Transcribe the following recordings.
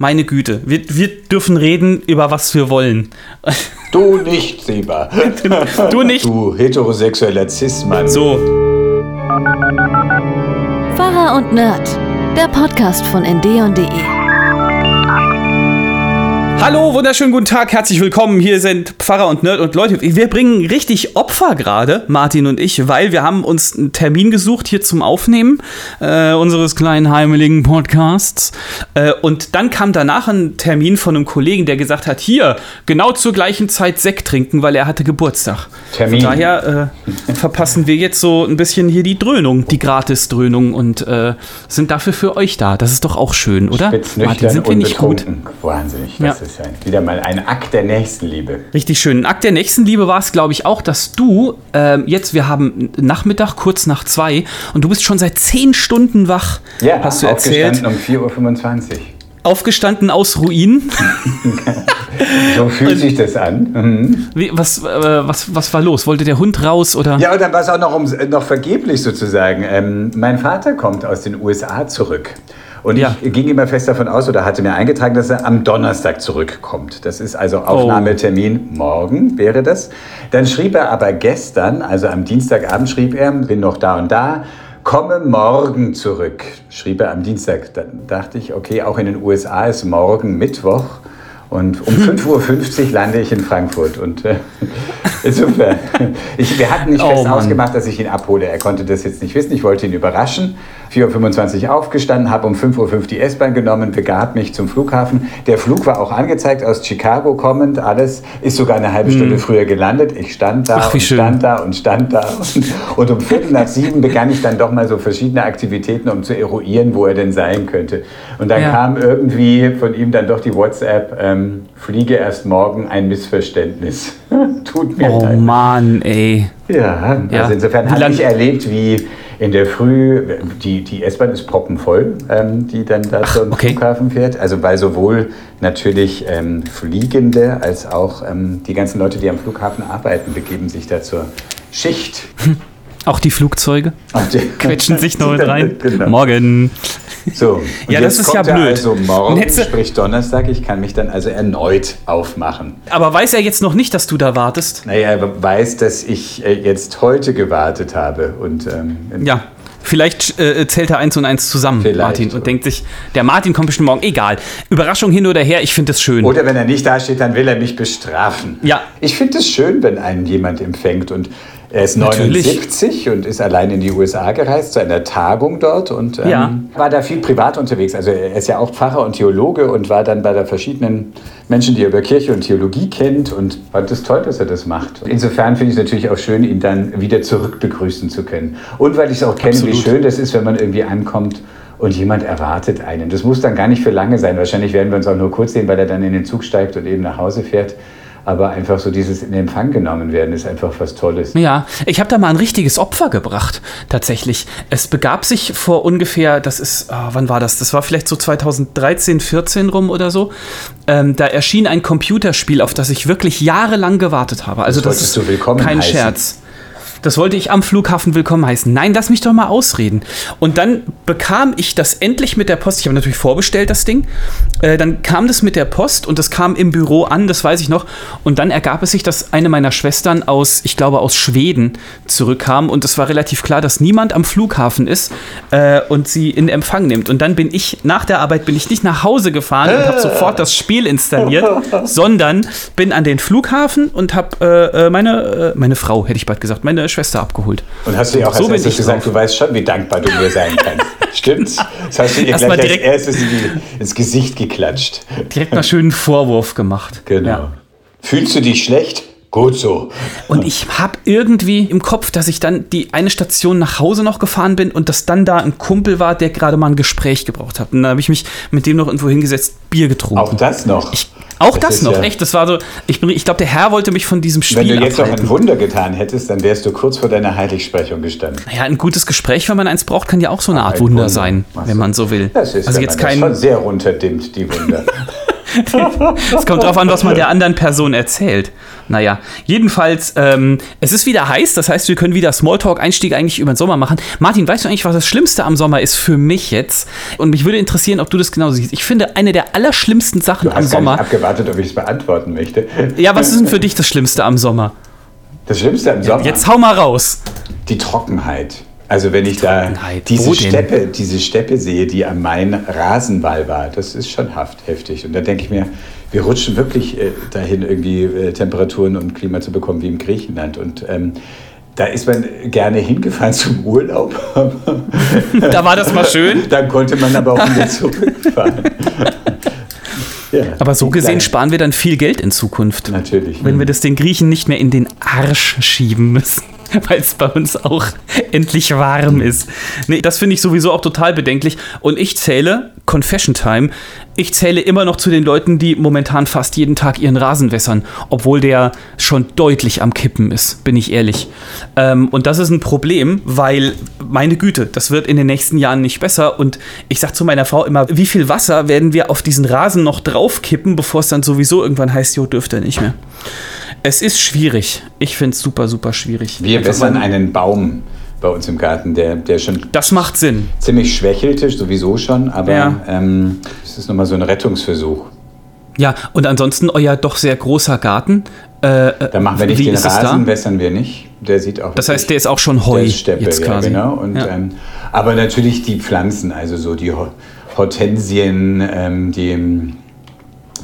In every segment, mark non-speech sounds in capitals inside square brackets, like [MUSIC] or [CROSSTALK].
Meine Güte, wir, wir dürfen reden, über was wir wollen. Du nicht, Seba. [LAUGHS] Du nicht. Du heterosexueller Cis-Mann. So, Pfarrer und Nerd, der Podcast von ndeon.de. Hallo, wunderschönen guten Tag, herzlich willkommen. Hier sind Pfarrer und Nerd und Leute. Wir bringen richtig Opfer gerade, Martin und ich, weil wir haben uns einen Termin gesucht hier zum Aufnehmen äh, unseres kleinen heimeligen Podcasts. Äh, und dann kam danach ein Termin von einem Kollegen, der gesagt hat, hier, genau zur gleichen Zeit Sekt trinken, weil er hatte Geburtstag. Termin. Von daher äh, verpassen wir jetzt so ein bisschen hier die Dröhnung, die Gratis-Dröhnung und äh, sind dafür für euch da. Das ist doch auch schön, oder? Martin, sind wir nicht gut? Wahnsinnig. Ja. Das ist ein, wieder mal ein Akt der Nächstenliebe. Richtig schön. Ein Akt der Nächstenliebe war es, glaube ich, auch, dass du ähm, jetzt, wir haben Nachmittag, kurz nach zwei, und du bist schon seit zehn Stunden wach, Ja, hast du aufgestanden erzählt. um 4.25 Uhr. Aufgestanden aus Ruinen. [LAUGHS] So fühlt sich das an. Mhm. Wie, was, äh, was, was war los? Wollte der Hund raus oder? Ja, und dann war es auch noch, um, noch vergeblich sozusagen. Ähm, mein Vater kommt aus den USA zurück. Und Ja. ich ging immer fest davon aus oder hatte mir eingetragen, dass er am Donnerstag zurückkommt. Das ist also Aufnahmetermin morgen, wäre das. Dann schrieb er aber gestern, also am Dienstagabend schrieb er, bin noch da und da, komme morgen zurück, schrieb er am Dienstag. Dann dachte ich, okay, auch in den USA ist morgen Mittwoch. Und um [LAUGHS] 5.50 Uhr lande ich in Frankfurt. Und äh, [LAUGHS] insofern, ich, wir hatten nicht Oh fest Mann. ausgemacht, dass ich ihn abhole. Er konnte das jetzt nicht wissen. Ich wollte ihn überraschen. 4.25 Uhr aufgestanden, habe um 5.05 Uhr die S-Bahn genommen, begab mich zum Flughafen. Der Flug war auch angezeigt, aus Chicago kommend, alles. Ist sogar eine halbe Stunde früher gelandet. Ich stand da. Ach, und schön. stand da und stand da. Und, und um Viertel nach sieben begann ich dann doch mal so verschiedene Aktivitäten, um zu eruieren, wo er denn sein könnte. Und dann Ja. kam irgendwie von ihm dann doch die WhatsApp, ähm, fliege erst morgen, ein Missverständnis. [LAUGHS] Tut mir Oh leid. Mann, ey. Ja, Ja. also insofern Wie habe ich erlebt, wie in der Früh, die, die S-Bahn ist proppenvoll, ähm, die dann da zum okay. Flughafen fährt. Also weil sowohl natürlich ähm, Fliegende als auch ähm, die ganzen Leute, die am Flughafen arbeiten, begeben sich da zur Schicht. Auch die Flugzeuge Und die- quetschen sich noch [LAUGHS] mit rein. Genau. Morgen. So, [LAUGHS] und Ja, das jetzt ist ja kommt er blöd. Also morgen, du- sprich Donnerstag, ich kann mich dann also erneut aufmachen. Aber weiß er jetzt noch nicht, dass du da wartest? Naja, er weiß, dass ich äh, jetzt heute gewartet habe und ähm, Ja. Vielleicht äh, zählt er eins und eins zusammen, Vielleicht. Martin, und denkt sich, der Martin kommt bestimmt morgen. Egal. Überraschung hin oder her, ich finde es schön. Oder wenn er nicht dasteht, dann will er mich bestrafen. Ja. Ich finde es schön, wenn einen jemand empfängt und er ist Natürlich. 79 und ist allein in die USA gereist zu einer Tagung dort und ähm, Ja. war da viel privat unterwegs. Also er ist ja auch Pfarrer und Theologe und war dann bei der verschiedenen Menschen, die er über Kirche und Theologie kennt und fand es toll, dass er das macht. Insofern finde ich es natürlich auch schön, ihn dann wieder zurück begrüßen zu können. Und weil ich es auch kenne, wie schön das ist, wenn man irgendwie ankommt und jemand erwartet einen. Das muss dann gar nicht für lange sein. Wahrscheinlich werden wir uns auch nur kurz sehen, weil er dann in den Zug steigt und eben nach Hause fährt. Aber einfach so dieses in Empfang genommen werden ist einfach was Tolles. Ja, ich habe da mal ein richtiges Opfer gebracht, tatsächlich. Es begab sich vor ungefähr, das ist, ah, wann war das? Das war vielleicht so 2013, 14 rum oder so. Ähm, da erschien ein Computerspiel, auf das ich wirklich jahrelang gewartet habe. Also Das das, ist du willkommen kein heißen. Scherz. Das wollte ich am Flughafen willkommen heißen. Nein, lass mich doch mal ausreden. Und dann bekam ich das endlich mit der Post. Ich habe natürlich vorbestellt, das Ding. Äh, dann kam das mit der Post und das kam im Büro an, das weiß ich noch. Und dann ergab es sich, dass eine meiner Schwestern aus, ich glaube, aus Schweden zurückkam. Und es war relativ klar, dass niemand am Flughafen ist äh, und sie in Empfang nimmt. Und dann bin ich, nach der Arbeit, bin ich nicht nach Hause gefahren und habe sofort das Spiel installiert, [LAUGHS] sondern bin an den Flughafen und habe äh, äh, meine, äh, meine Frau, hätte ich bald gesagt, meine Schwester abgeholt. Und hast du ihr auch So als erstes gesagt, drauf. du weißt schon, wie dankbar du mir sein kannst. [LAUGHS] Stimmt's? Das hast du ihr Erst gleich als erstes ins Gesicht geklatscht. Direkt mal schönen Vorwurf gemacht. Genau. Ja. Fühlst du dich schlecht? Gut so. Und ich habe irgendwie im Kopf, dass ich dann die eine Station nach Hause noch gefahren bin und dass dann da ein Kumpel war, der gerade mal ein Gespräch gebraucht hat. Und dann habe ich mich mit dem noch irgendwo hingesetzt, Bier getrunken. Auch das noch. Ich, auch das, ist noch, ja- echt. Das war so, ich, bin- ich glaube, der Herr wollte mich von diesem Spiel Wenn du jetzt noch abhalten. ein Wunder getan hättest, dann wärst du kurz vor deiner Heiligsprechung gestanden. Naja, ein gutes Gespräch, wenn man eins braucht, kann ja auch so eine Art Ein Wunder Wunder. sein, wenn man so will. Das ist, also jetzt man das kein, schon sehr runterdimmt, die Wunder. [LAUGHS] Es kommt drauf an, was man der anderen Person erzählt. Naja, jedenfalls, ähm, es ist wieder heiß, das heißt, wir können wieder Smalltalk-Einstieg eigentlich über den Sommer machen. Martin, weißt du eigentlich, was das Schlimmste am Sommer ist für mich jetzt? Und mich würde interessieren, ob du das genauso siehst. Ich finde, eine der allerschlimmsten Sachen Du am hast gar Sommer. nicht abgewartet, ob ich es beantworten möchte. Ja, was ist denn für dich das Schlimmste am Sommer? Das Schlimmste im Sommer, Jetzt hau mal raus. die Trockenheit. Also wenn ich da diese? Steppe, diese Steppe sehe, die am Main Rasenball war, das ist schon haft, heftig. Und da denke ich mir, wir rutschen wirklich äh, dahin, irgendwie äh, Temperaturen und Klima zu bekommen wie im Griechenland. Und ähm, da ist man gerne hingefahren zum Urlaub. [LAUGHS] Da war das mal schön. Dann konnte man aber auch wieder zurückfahren. [LAUGHS] ja, Aber so gesehen sparen wir dann viel Geld in Zukunft. Natürlich. Wenn wir das den Griechen nicht mehr in den Arsch schieben müssen, [LAUGHS] weil es bei uns auch endlich warm ist. Nee, das finde ich sowieso auch total bedenklich. Und ich zähle, Confession Time, ich zähle immer noch zu den Leuten, die momentan fast jeden Tag ihren Rasen wässern, obwohl der schon deutlich am Kippen ist, bin ich ehrlich. Ähm, und das ist ein Problem, weil, meine Güte, das wird in den nächsten Jahren nicht besser. Und ich sage zu meiner Frau immer, wie viel Wasser werden wir auf diesen Rasen noch draufkippen, bevor es dann sowieso irgendwann heißt, jo, dürft ihr nicht mehr. Es ist schwierig. Ich finde es super, super schwierig. Wir wässern einen Baum bei uns im Garten, der, der schon Das macht Sinn. ziemlich schwächelte, sowieso schon, aber Ja. ähm, es ist nochmal so ein Rettungsversuch. Ja, und ansonsten euer doch sehr großer Garten. Äh, Da machen wir nicht wie den es Rasen, wässern wir nicht. Der sieht auch. Das heißt, der ist auch schon Heu der ist Steppe, jetzt ja, quasi. genau. Und, Ja. ähm, aber natürlich die Pflanzen, also so die Ho- Hortensien, ähm, die,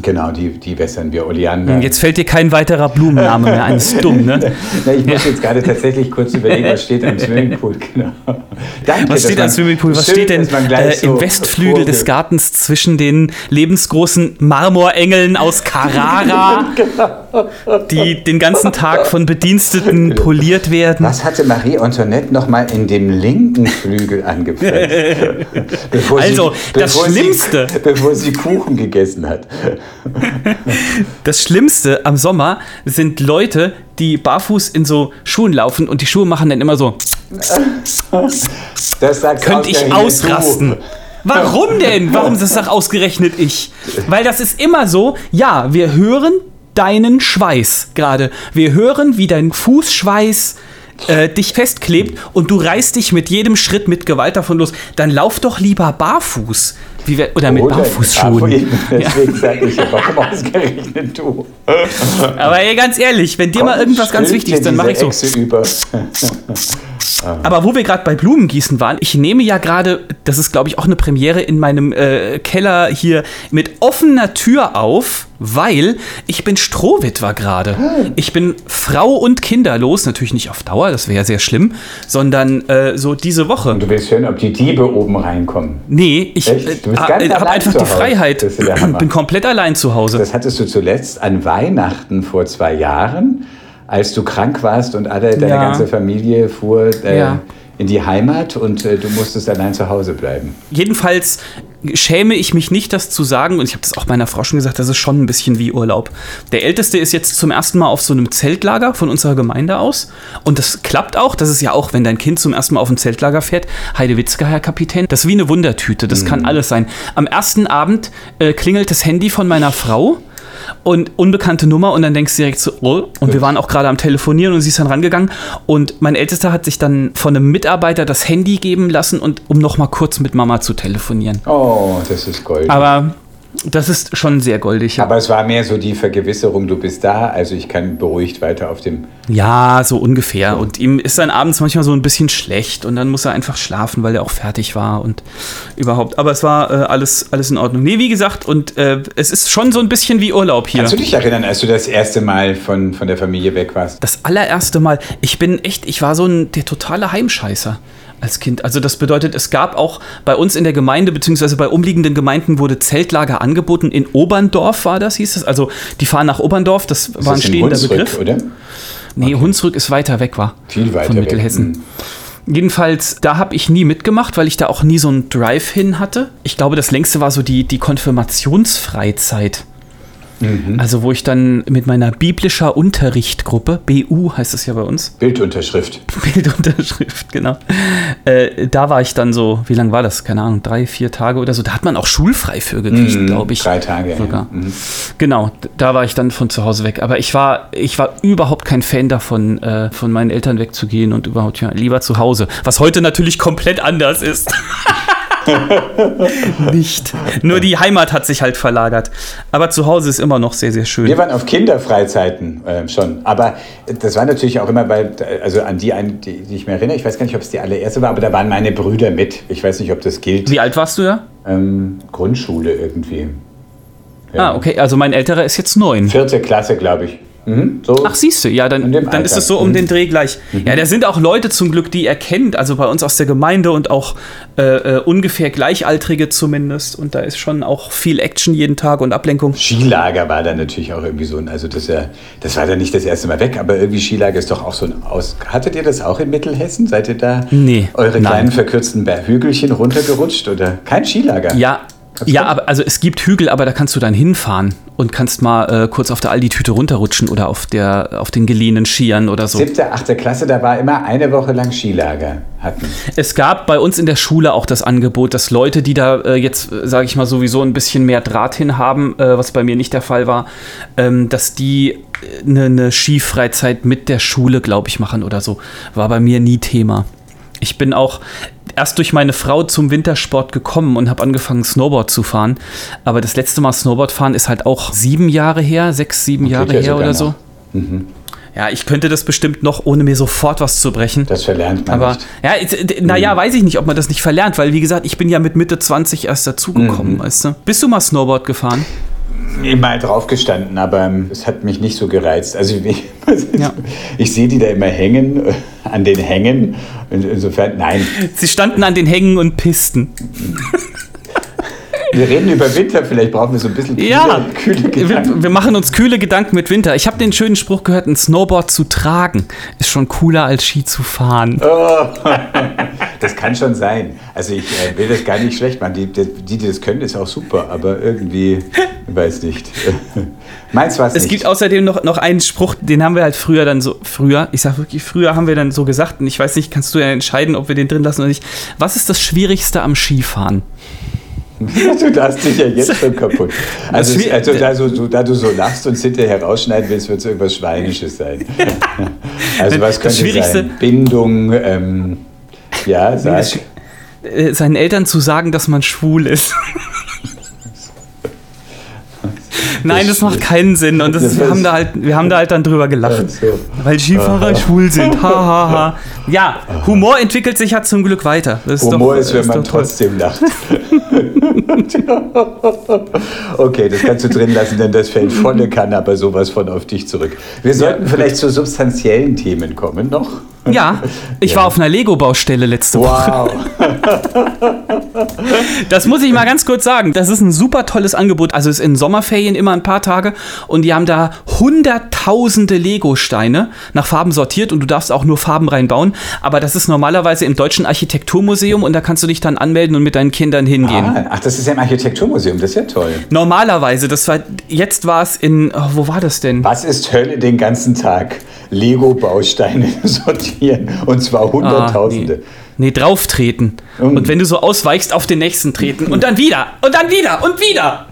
genau, die, die wässern wir. Oleander. Jetzt fällt dir kein weiterer Blumenname mehr ein. Ist [LAUGHS] dumm, ne? Na, ich muss jetzt gerade [LAUGHS] tatsächlich kurz überlegen, was steht am Swimmingpool. Genau. Danke, Was steht am Swimmingpool? Was steht denn äh, im so Westflügel des vorge- Gartens zwischen den lebensgroßen Marmorengeln aus Carrara, [LAUGHS] die den ganzen Tag von Bediensteten poliert werden? Was hatte Marie Antoinette noch mal in dem linken Flügel angepflanzt? Also, das bevor Schlimmste. Sie, bevor sie Kuchen gegessen hat. [LAUGHS] Das Schlimmste am Sommer sind Leute, die barfuß in so Schuhen laufen und die Schuhe machen dann immer so. [LAUGHS] Das Könnte ich ausrasten. Warum denn? Warum [LAUGHS] das sagt ausgerechnet ich? Weil das ist immer so, ja, wir hören deinen Schweiß gerade. Wir hören, wie dein Fußschweiß äh, dich festklebt und du reißt dich mit jedem Schritt mit Gewalt davon los. Dann lauf doch lieber barfuß. Wir, oder mit Oder- Barfußschuhen. Barfuß- [LAUGHS] Deswegen sage ich ja, warum ausgerechnet du? Aber ey, ganz ehrlich, wenn dir mal irgendwas ganz wichtig ist, dann mache ich so. Echse [LAUGHS] über. Aber wo wir gerade bei Blumengießen waren, ich nehme ja gerade, das ist glaube ich auch eine Premiere in meinem äh, Keller hier mit offener Tür auf, weil ich bin Strohwitwer gerade. Ich bin Frau und kinderlos, natürlich nicht auf Dauer, das wäre ja sehr schlimm, sondern äh, so diese Woche. Und du willst hören, ob die Diebe oben reinkommen. Nee, ich äh, ganz habe einfach die. Freiheit. Hammer. bin komplett allein zu Hause. Das hattest du zuletzt an Weihnachten vor zwei Jahren, als du krank warst und alle, deine Ja. ganze Familie fuhr äh, Ja. in die Heimat und äh, du musstest allein zu Hause bleiben. Jedenfalls schäme ich mich nicht, das zu sagen, und ich habe das auch meiner Frau schon gesagt, das ist schon ein bisschen wie Urlaub. Der Älteste ist jetzt zum ersten Mal auf so einem Zeltlager von unserer Gemeinde aus. Und das klappt auch. Das ist ja auch, wenn dein Kind zum ersten Mal auf ein Zeltlager fährt, Heidewitzka, Herr Kapitän, das ist wie eine Wundertüte. Das kann alles sein. Am ersten Abend äh, klingelt das Handy von meiner Frau. Und unbekannte Nummer und dann denkst du direkt so, oh. Und wir waren auch gerade am Telefonieren und sie ist dann rangegangen. Und mein Ältester hat sich dann von einem Mitarbeiter das Handy geben lassen, und, um noch mal kurz mit Mama zu telefonieren. Oh, das ist Gold. Aber das ist schon sehr goldig. Ja, Aber es war mehr so die Vergewisserung, du bist da, also ich kann beruhigt weiter auf dem. ja so ungefähr. Und ihm ist dann abends manchmal so ein bisschen schlecht und dann muss er einfach schlafen, weil er auch fertig war und überhaupt. Aber es war äh, alles, alles in Ordnung. Nee, wie gesagt, und äh, es ist schon so ein bisschen wie Urlaub hier. Kannst du dich erinnern, als du das erste Mal von, von der Familie weg warst? Das allererste Mal, ich bin echt, ich war so ein der totale Heimscheißer als Kind. Also das bedeutet, es gab auch bei uns in der Gemeinde, beziehungsweise bei umliegenden Gemeinden wurde Zeltlager angeboten. In Oberndorf war das, hieß es. Also die fahren nach Oberndorf, das Das war ein ist in stehender Hunsrück, Begriff. oder? Nee, Hunsrück ist weiter weg war. Viel weiter Von weg. Mittelhessen. Jedenfalls, da habe ich nie mitgemacht, weil ich da auch nie so einen Drive hin hatte. Ich glaube, das längste war so die, die Konfirmationsfreizeit. Also wo ich dann mit meiner biblischer Unterrichtgruppe, BU heißt es ja bei uns, Bildunterschrift. [LAUGHS] Bildunterschrift, genau. Äh, da war ich dann so, wie lange war das? Keine Ahnung, drei, vier Tage oder so. Da hat man auch schulfrei für gekriegt, Mhm, glaube ich. Drei Tage. Sogar. Ja. Mhm. Genau, da war ich dann von zu Hause weg. Aber ich war, ich war überhaupt kein Fan davon, äh, von meinen Eltern wegzugehen und überhaupt ja, lieber zu Hause. Was heute natürlich komplett anders ist. [LAUGHS] [LAUGHS] Nicht. Nur die Heimat hat sich halt verlagert. Aber zu Hause ist immer noch sehr, sehr schön. Wir waren auf Kinderfreizeiten äh, schon, aber das war natürlich auch immer bei, also an die, einen, die, die ich mir erinnere, ich weiß gar nicht, ob es die allererste war, aber da waren meine Brüder mit. Ich weiß nicht, ob das gilt. Wie alt warst du da? Ähm, Grundschule irgendwie. Ja. Ah, okay. Also mein älterer ist jetzt neun. Vierte Klasse, glaube ich. Mhm, so. Ach, siehst du, ja, dann, dann ist es so um Mhm. den Dreh gleich. Ja, da sind auch Leute zum Glück, die er kennt, also bei uns aus der Gemeinde und auch äh, äh, ungefähr Gleichaltrige zumindest. Und da ist schon auch viel Action jeden Tag und Ablenkung. Skilager war dann natürlich auch irgendwie so ein, also das, ja, das war dann nicht das erste Mal weg, aber irgendwie Skilager ist doch auch so ein Aus. Hattet ihr das auch in Mittelhessen? Seid ihr da Nee, eure nein. kleinen verkürzten Hügelchen runtergerutscht oder kein Skilager? Ja, ja, aber also es gibt Hügel, aber da kannst du dann hinfahren und kannst mal äh, kurz auf der Aldi-Tüte runterrutschen oder auf, der, auf den geliehenen Skiern oder so. Siebte, achte Klasse, da war immer eine Woche lang Skilager hatten. Es gab bei uns in der Schule auch das Angebot, dass Leute, die da äh, jetzt, sage ich mal, sowieso ein bisschen mehr Draht hin haben, äh, was bei mir nicht der Fall war, ähm, dass die eine ne Skifreizeit mit der Schule, glaube ich, machen oder so. War bei mir nie Thema. Ich bin auch erst durch meine Frau zum Wintersport gekommen und habe angefangen, Snowboard zu fahren. Aber das letzte Mal Snowboard fahren ist halt auch sieben Jahre her, sechs, sieben Jahre ja her oder so. noch. Ja, ich könnte das bestimmt noch, ohne mir sofort was zu brechen. Das verlernt man Aber nicht. ja, naja, weiß ich nicht, ob man das nicht verlernt, weil wie gesagt, ich bin ja mit Mitte 20 erst dazugekommen, weißt du? Bist du mal Snowboard gefahren? Immer drauf gestanden, aber ähm, es hat mich nicht so gereizt. Also ich, [LAUGHS] Ja. ich sehe die da immer hängen, äh, an den Hängen. Insofern, nein. Sie standen an den Hängen und Pisten. [LAUGHS] Wir reden über Winter, vielleicht brauchen wir so ein bisschen kühle, Ja, kühle Gedanken. wir, wir machen uns kühle Gedanken mit Winter. Ich habe den schönen Spruch gehört, ein Snowboard zu tragen ist schon cooler als Ski zu fahren. [LAUGHS] Das kann schon sein. Also ich äh, will das gar nicht schlecht machen. Die, die, die das können, ist auch super, aber irgendwie, [LAUGHS] weiß nicht. [LAUGHS] Meins war es Es nicht. gibt außerdem noch, noch einen Spruch, den haben wir halt früher dann so, früher, ich sag wirklich, früher haben wir dann so gesagt, und ich weiß nicht, kannst du ja entscheiden, ob wir den drin lassen oder nicht. Was ist das Schwierigste am Skifahren? [LAUGHS] Du darfst dich ja jetzt schon kaputt. Also, es- also da, so, da du so lachst und hinterher rausschneiden willst, wird es irgendwas Schweinisches sein. [LAUGHS] Also was Das könnte Schwierigste- sein? Bindung, ähm, ja, sag. das Äh, seinen Eltern zu sagen, dass man schwul ist. [LAUGHS] Nein, das macht keinen Sinn. Und das ist, wir, haben da halt, wir haben da halt dann drüber gelacht. So. Weil Skifahrer schwul sind. Ha, ha, ha. Ja, Humor entwickelt sich ja zum Glück weiter. Das Humor doch- ist, wenn ist man trotzdem lacht. [LAUGHS] okay, das kannst du drin lassen, denn das fällt volle Kanne, aber sowas von auf dich zurück. Wir sollten vielleicht zu substanziellen Themen kommen noch. Ja, [LAUGHS] ich Ja. war auf einer Lego-Baustelle letzte Woche. Wow. [LAUGHS] Das muss ich mal ganz kurz sagen. Das ist ein super tolles Angebot. Also es ist in Sommerferien immer ein paar Tage und die haben da hunderttausende Lego-Steine nach Farben sortiert und du darfst auch nur Farben reinbauen. Aber das ist normalerweise im Deutschen Architekturmuseum und da kannst du dich dann anmelden und mit deinen Kindern hingehen. Ah, ach, das ist ja im Architekturmuseum, das ist ja toll. Normalerweise, das war, jetzt war es in, oh, wo war das denn? Was ist Hölle den ganzen Tag? Lego-Bausteine [LAUGHS] sortieren und zwar Ah, Hunderttausende. nee. nee, drauf treten. Mm. Und wenn du so ausweichst, auf den nächsten treten. Und dann wieder. Und dann wieder. Und wieder.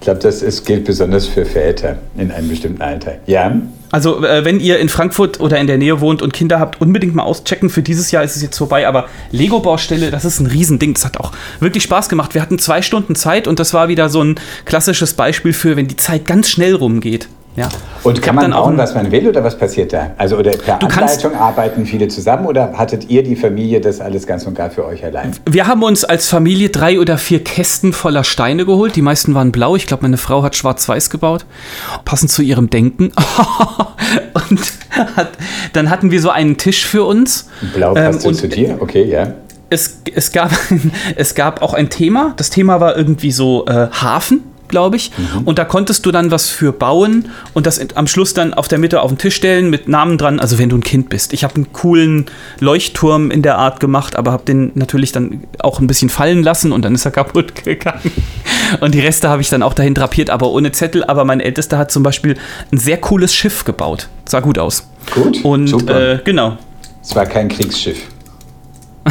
Ich glaube, das ist, gilt besonders für Väter in einem bestimmten Alter. Ja, Also, äh, wenn ihr in Frankfurt oder in der Nähe wohnt und Kinder habt, unbedingt mal auschecken. Für dieses Jahr ist es jetzt vorbei, aber Lego-Baustelle, das ist ein Riesending. Das hat auch wirklich Spaß gemacht. Wir hatten zwei Stunden Zeit und das war wieder so ein klassisches Beispiel für, wenn die Zeit ganz schnell rumgeht. Ja. Und kann man bauen, was man will oder was passiert da? Also oder per Du kannst- Anleitung arbeiten viele zusammen oder hattet ihr die Familie das alles ganz und gar für euch allein? Wir haben uns als Familie drei oder vier Kästen voller Steine geholt. Die meisten waren blau. Ich glaube, meine Frau hat schwarz-weiß gebaut. Passend zu ihrem Denken. [LAUGHS] und hat, dann hatten wir so einen Tisch für uns. Blau passt Ähm, zu dir? Okay, ja. es, es, gab, [LAUGHS] es gab auch ein Thema. Das Thema war irgendwie so äh, Hafen. Glaube ich. Und da konntest du dann was für bauen und das am Schluss dann auf der Mitte auf den Tisch stellen mit Namen dran. Also wenn du ein Kind bist. Ich habe einen coolen Leuchtturm in der Art gemacht, aber habe den natürlich dann auch ein bisschen fallen lassen und dann ist er [LAUGHS] kaputt gegangen. Und die Reste habe ich dann auch dahin drapiert, aber ohne Zettel. Aber mein Ältester hat zum Beispiel ein sehr cooles Schiff gebaut. Sah gut aus. Gut, Und super. äh, genau. Es war kein Kriegsschiff.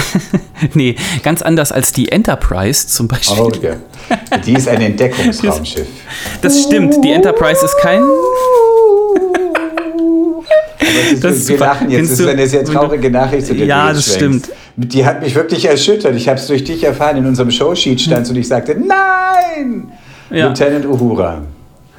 [LAUGHS] Nee, ganz anders als die Enterprise zum Beispiel. Oh, ja. Die ist ein Entdeckungsraumschiff. Das stimmt, die Enterprise ist kein. Das Das ist wir super. lachen jetzt. Das ist eine sehr traurige Nachricht. zu der Ja, das schwenkst. Die hat mich wirklich erschüttert. Ich habe es durch dich erfahren. In unserem Showsheet stand und ich sagte, nein! Ja. Lieutenant Uhura.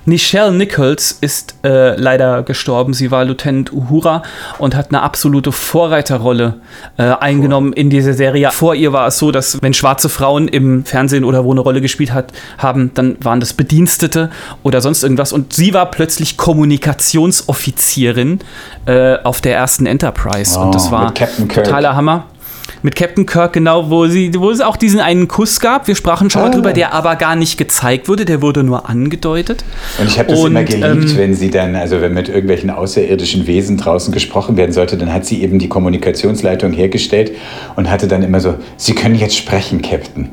Nichelle Nichols ist äh, leider gestorben. Sie war Lieutenant Uhura und hat eine absolute Vorreiterrolle äh, eingenommen in dieser Serie. Vor ihr war es so, dass wenn schwarze Frauen im Fernsehen oder wo eine Rolle gespielt hat, haben, dann waren das Bedienstete oder sonst irgendwas. Und sie war plötzlich Kommunikationsoffizierin äh, auf der ersten Enterprise. und das Oh, war totaler Hammer. Mit Captain Kirk, genau, wo, sie, wo es auch diesen einen Kuss gab. Wir sprachen schon mal Ah. drüber, der aber gar nicht gezeigt wurde, der wurde nur angedeutet. Und ich habe das Und, immer geliebt, ähm, wenn sie dann, also wenn mit irgendwelchen außerirdischen Wesen draußen gesprochen werden sollte, dann hat sie eben die Kommunikationsleitung hergestellt und hatte dann immer so, Sie können jetzt sprechen, Captain.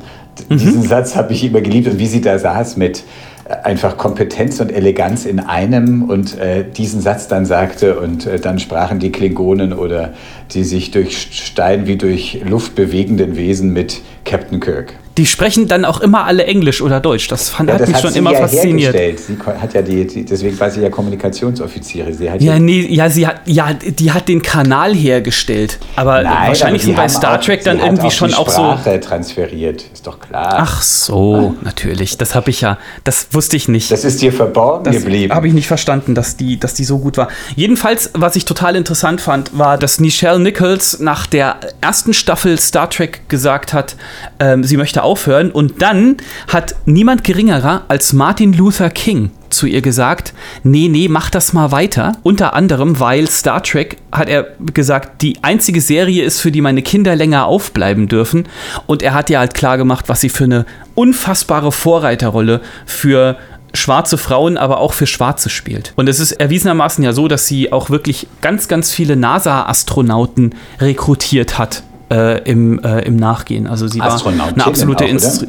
Mhm. Diesen Satz habe ich immer geliebt und wie sie da saß mit einfach Kompetenz und Eleganz in einem und äh, diesen Satz dann sagte und äh, dann sprachen die Klingonen oder die sich durch Stein wie durch Luft bewegenden Wesen mit Captain Kirk. Die sprechen dann auch immer alle Englisch oder Deutsch. Das fand, Ja, hat das mich hat schon immer ja fasziniert. Sie hat ja die, die, deswegen war sie ja Kommunikationsoffizierin. Sie hat Ja, nee, ja, sie hat, ja, die hat den Kanal hergestellt. Aber Nein, wahrscheinlich aber sind bei Star auch- Trek dann irgendwie auch schon die auch so. Sprache transferiert, ist doch klar. Ach so, natürlich. Das habe ich ja, das wusste ich nicht. Das ist dir verborgen Das geblieben. habe ich nicht verstanden, dass die, dass die so gut war. Jedenfalls, was ich total interessant fand, war, dass Nichelle Nichols nach der ersten Staffel Star Trek gesagt hat, ähm, sie möchte aufhören. Und dann hat niemand geringerer als Martin Luther King zu ihr gesagt, nee, nee, mach das mal weiter. Unter anderem, weil Star Trek, hat er gesagt, die einzige Serie ist, für die meine Kinder länger aufbleiben dürfen. Und er hat ja halt klar gemacht, was sie für eine unfassbare Vorreiterrolle für schwarze Frauen, aber auch für Schwarze spielt. Und es ist erwiesenermaßen ja so, dass sie auch wirklich ganz, ganz viele NASA-Astronauten rekrutiert hat äh, im, äh, im Nachgehen. Also sie war eine absolute? Instru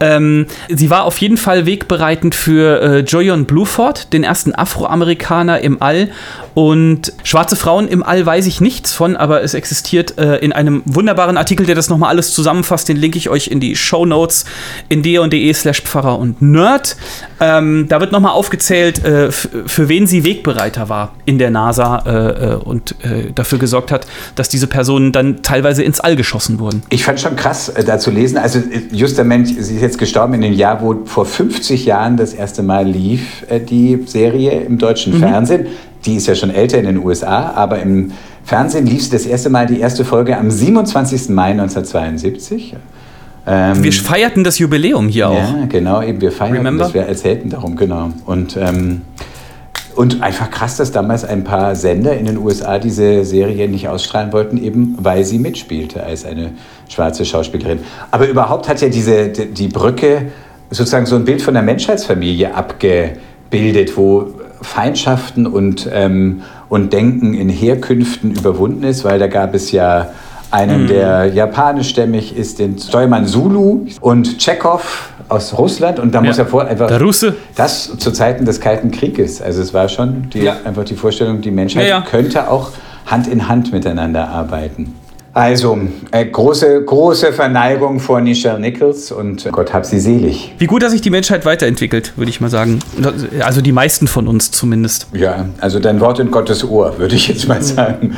ähm, sie war auf jeden Fall wegbereitend für äh, Joyon Bluford, den ersten Afroamerikaner im All. Und schwarze Frauen im All weiß ich nichts von, aber es existiert äh, in einem wunderbaren Artikel, der das nochmal alles zusammenfasst. Den linke ich euch in die Show Notes in de slash Pfarrer und Nerd. Ähm, da wird nochmal aufgezählt, äh, für wen sie Wegbereiter war in der NASA äh, äh, und äh, dafür gesorgt hat, dass diese Personen dann teilweise ins All geschossen wurden. Ich fand schon krass, äh, da zu lesen. Also, just sie ist jetzt gestorben in dem Jahr, wo vor 50 Jahren das erste Mal lief, äh, die Serie im deutschen Fernsehen. Die ist ja schon älter in den USA, aber im Fernsehen lief sie das erste Mal die erste Folge am 27. Mai 1972. Ähm, Wir feierten das Jubiläum hier auch. Ja, genau, eben wir Remember? das, wir erzählten darum, genau. Und, ähm, und einfach krass, dass damals ein paar Sender in den USA diese Serie nicht ausstrahlen wollten, eben weil sie mitspielte als eine schwarze Schauspielerin. Aber überhaupt hat ja diese, die, Brücke sozusagen so ein Bild von der Menschheitsfamilie abgebildet, wo Feindschaften und, ähm, und Denken in Herkünften überwunden ist, weil da gab es ja einen, der japanischstämmig ist, den Steuermann Zulu und Tschechow aus Russland. Und da muss Ja. ja vor einfach Der Russe. das zu Zeiten des Kalten Krieges. Also es war schon die, Ja. einfach die Vorstellung, die Menschheit Ja, ja. könnte auch Hand in Hand miteinander arbeiten. Also, äh, große, große Verneigung vor Nichelle Nichols und Gott hab sie selig. Wie gut, dass sich die Menschheit weiterentwickelt, würde ich mal sagen. Also die meisten von uns zumindest. Ja, also dein Wort in Gottes Ohr, würde ich jetzt mal sagen.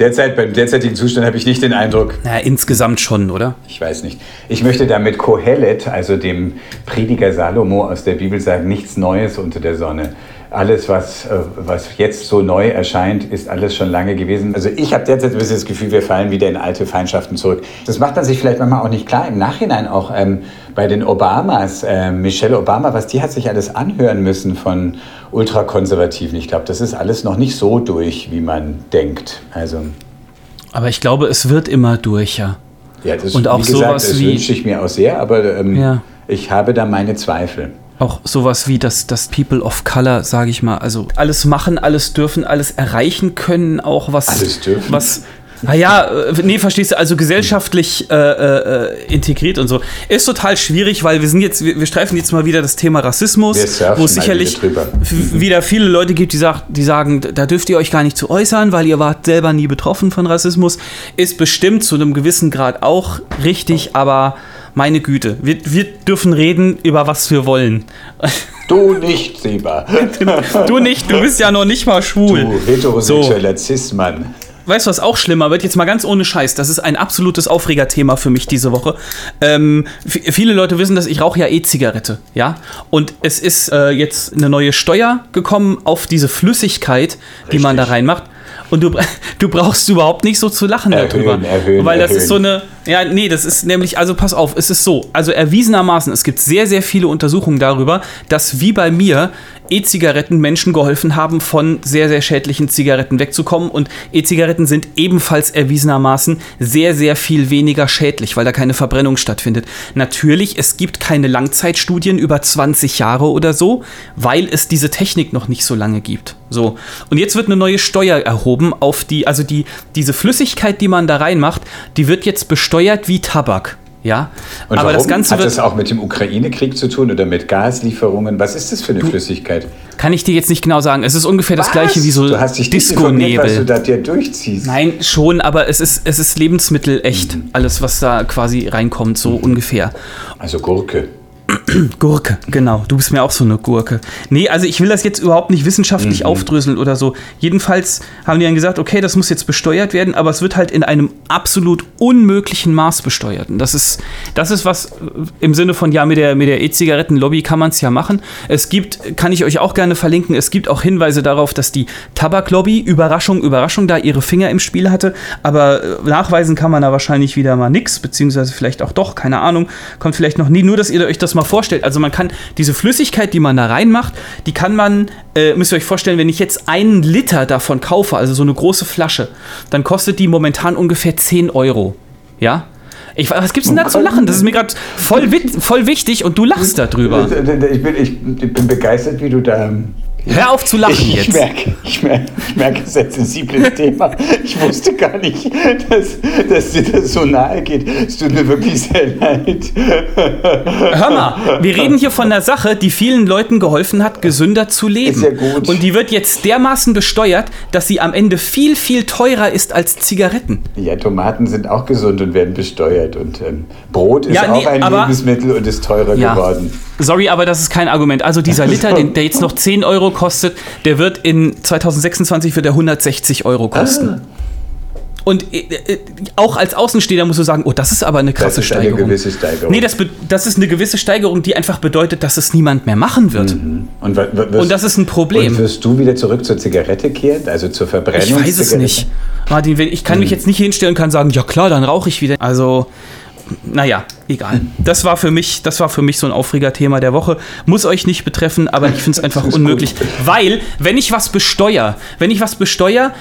Derzeit, beim derzeitigen Zustand habe ich nicht den Eindruck, Naja, insgesamt schon, oder? Ich weiß nicht. Ich möchte damit Kohelet, also dem Prediger Salomo aus der Bibel sagen, nichts Neues unter der Sonne. Alles, was, äh, was jetzt so neu erscheint, ist alles schon lange gewesen. Also ich habe derzeit ein bisschen das Gefühl, wir fallen wieder in alte Feindschaften zurück. Das macht man sich vielleicht manchmal auch nicht klar. Im Nachhinein auch ähm, bei den Obamas, äh, Michelle Obama, was die hat sich alles anhören müssen von Ultrakonservativen. Ich glaube, das ist alles noch nicht so durch, wie man denkt. Also Aber ich glaube, es wird immer durch, ja. Das, Und auch wie gesagt, sowas das wünsche ich mir auch sehr, aber ähm, Ja. Ich habe da meine Zweifel. Auch sowas wie das, das People of Color, sage ich mal. Also alles machen, alles dürfen, alles erreichen können, auch was. Alles dürfen? Was, naja, äh, nee, verstehst du, also gesellschaftlich äh, äh, integriert und so. Ist total schwierig, weil wir sind jetzt, wir, wir streifen jetzt mal wieder das Thema Rassismus, wo es sicherlich wieder viele Leute gibt, die, sagt, die sagen, da dürft ihr euch gar nicht zu äußern, weil ihr wart selber nie betroffen von Rassismus. Ist bestimmt zu einem gewissen Grad auch richtig, aber meine Güte, wir, wir dürfen reden über was wir wollen. [LAUGHS] Du nicht, Seba. Du nicht, du bist ja noch nicht mal schwul. Du heterosexueller Cis-Mann. Weißt du, was auch schlimmer wird? Jetzt mal ganz ohne Scheiß. Das ist ein absolutes Aufregerthema für mich diese Woche. Ähm, viele Leute wissen, dass ich rauche ja E-Zigarette, ja. Und es ist äh, jetzt eine neue Steuer gekommen auf diese Flüssigkeit, die man da Richtig. reinmacht. Und du, [LAUGHS] du brauchst überhaupt nicht so zu lachen Erhöhen, darüber. erhöhen, weil das erhöhen. ist so eine. Ja, nee, das ist nämlich, also pass auf, es ist so. Also erwiesenermaßen, es gibt sehr, sehr viele Untersuchungen darüber, dass wie bei mir E-Zigaretten Menschen geholfen haben, von sehr, sehr schädlichen Zigaretten wegzukommen. Und E-Zigaretten sind ebenfalls erwiesenermaßen sehr, sehr viel weniger schädlich, weil da keine Verbrennung stattfindet. Natürlich, es gibt keine Langzeitstudien über 20 Jahre oder so, weil es diese Technik noch nicht so lange gibt. So. Und jetzt wird eine neue Steuer erhoben auf die, also die, diese Flüssigkeit, die man da reinmacht, die wird jetzt besteuert wie Tabak. Ja, Und aber warum? das Ganze Hat das auch mit dem Ukraine-Krieg zu tun oder mit Gaslieferungen? Was ist das für eine Flüssigkeit? Kann ich dir jetzt nicht genau sagen. Es ist ungefähr das Was? gleiche wie so Du hast dich was du Disco-Nebel. da dir durchziehst. Nein, schon, aber es ist, es ist Lebensmittel echt. Alles, was da quasi reinkommt, so ungefähr. Also Gurke. [CLEARS THROAT] Gurke, genau. Du bist mir auch so eine Gurke. Nee, also ich will das jetzt überhaupt nicht wissenschaftlich aufdröseln oder so. Jedenfalls haben die dann gesagt, okay, das muss jetzt besteuert werden, aber es wird halt in einem absolut unmöglichen Maß besteuert. Und das ist, das ist was äh, im Sinne von, ja, mit der mit der E-Zigaretten-Lobby kann man es ja machen. Es gibt, kann ich euch auch gerne verlinken, es gibt auch Hinweise darauf, dass die Tabaklobby, Überraschung, Überraschung, da ihre Finger im Spiel hatte. Aber äh, nachweisen kann man da wahrscheinlich wieder mal nix, beziehungsweise vielleicht auch doch, keine Ahnung. Kommt vielleicht noch nie. Nur, dass ihr euch das mal vorstellt. Also man kann diese Flüssigkeit, die man da reinmacht, die kann man, äh, müsst ihr euch vorstellen, wenn ich jetzt einen Liter davon kaufe, also so eine große Flasche, dann kostet die momentan ungefähr 10 Euro. Ja? Ich, was gibt's denn da zu lachen? Das ist mir gerade voll, voll wichtig und du lachst darüber. [LAUGHS] Ich bin, ich bin begeistert, wie du da. Hör auf zu lachen Ich, ich, jetzt. merke, ich, merke, ich merke, es ist ein sensibles Thema. Ich wusste gar nicht, dass, dass dir das so nahe geht. Es tut mir wirklich sehr leid. Hör mal, wir reden hier von einer Sache, die vielen Leuten geholfen hat, gesünder zu leben. Ist ja gut. Und die wird jetzt dermaßen besteuert, dass sie am Ende viel, viel teurer ist als Zigaretten. Ja, Tomaten sind auch gesund und werden besteuert. Und ähm, Brot ist Ja, auch nee, ein aber- Lebensmittel und ist teurer Ja. geworden. Sorry, aber das ist kein Argument. Also dieser [LAUGHS] Liter, den, der jetzt noch 10 Euro kostet, der wird in 2026 wird der 160 Euro kosten. Ah. Und äh, äh, auch als Außenstehender musst du sagen, oh, das ist aber eine krasse ist eine Steigerung. gewisse Steigerung. Nee, das, das ist eine gewisse Steigerung, die einfach bedeutet, dass es niemand mehr machen wird. Und, wa- wa- wirst, Und das ist ein Problem. Und wirst du wieder zurück zur Zigarette kehren? Also zur Verbrennung? Ich weiß es nicht. Martin, ich kann Hm. mich jetzt nicht hinstellen und kann sagen, ja klar, dann rauche ich wieder. Also, naja, egal. Das war für mich, das war für mich so ein Aufregerthema der Woche. Muss euch nicht betreffen, aber ich finde es einfach [LAUGHS] unmöglich. Weil, wenn ich was besteuere, wenn ich was besteuere,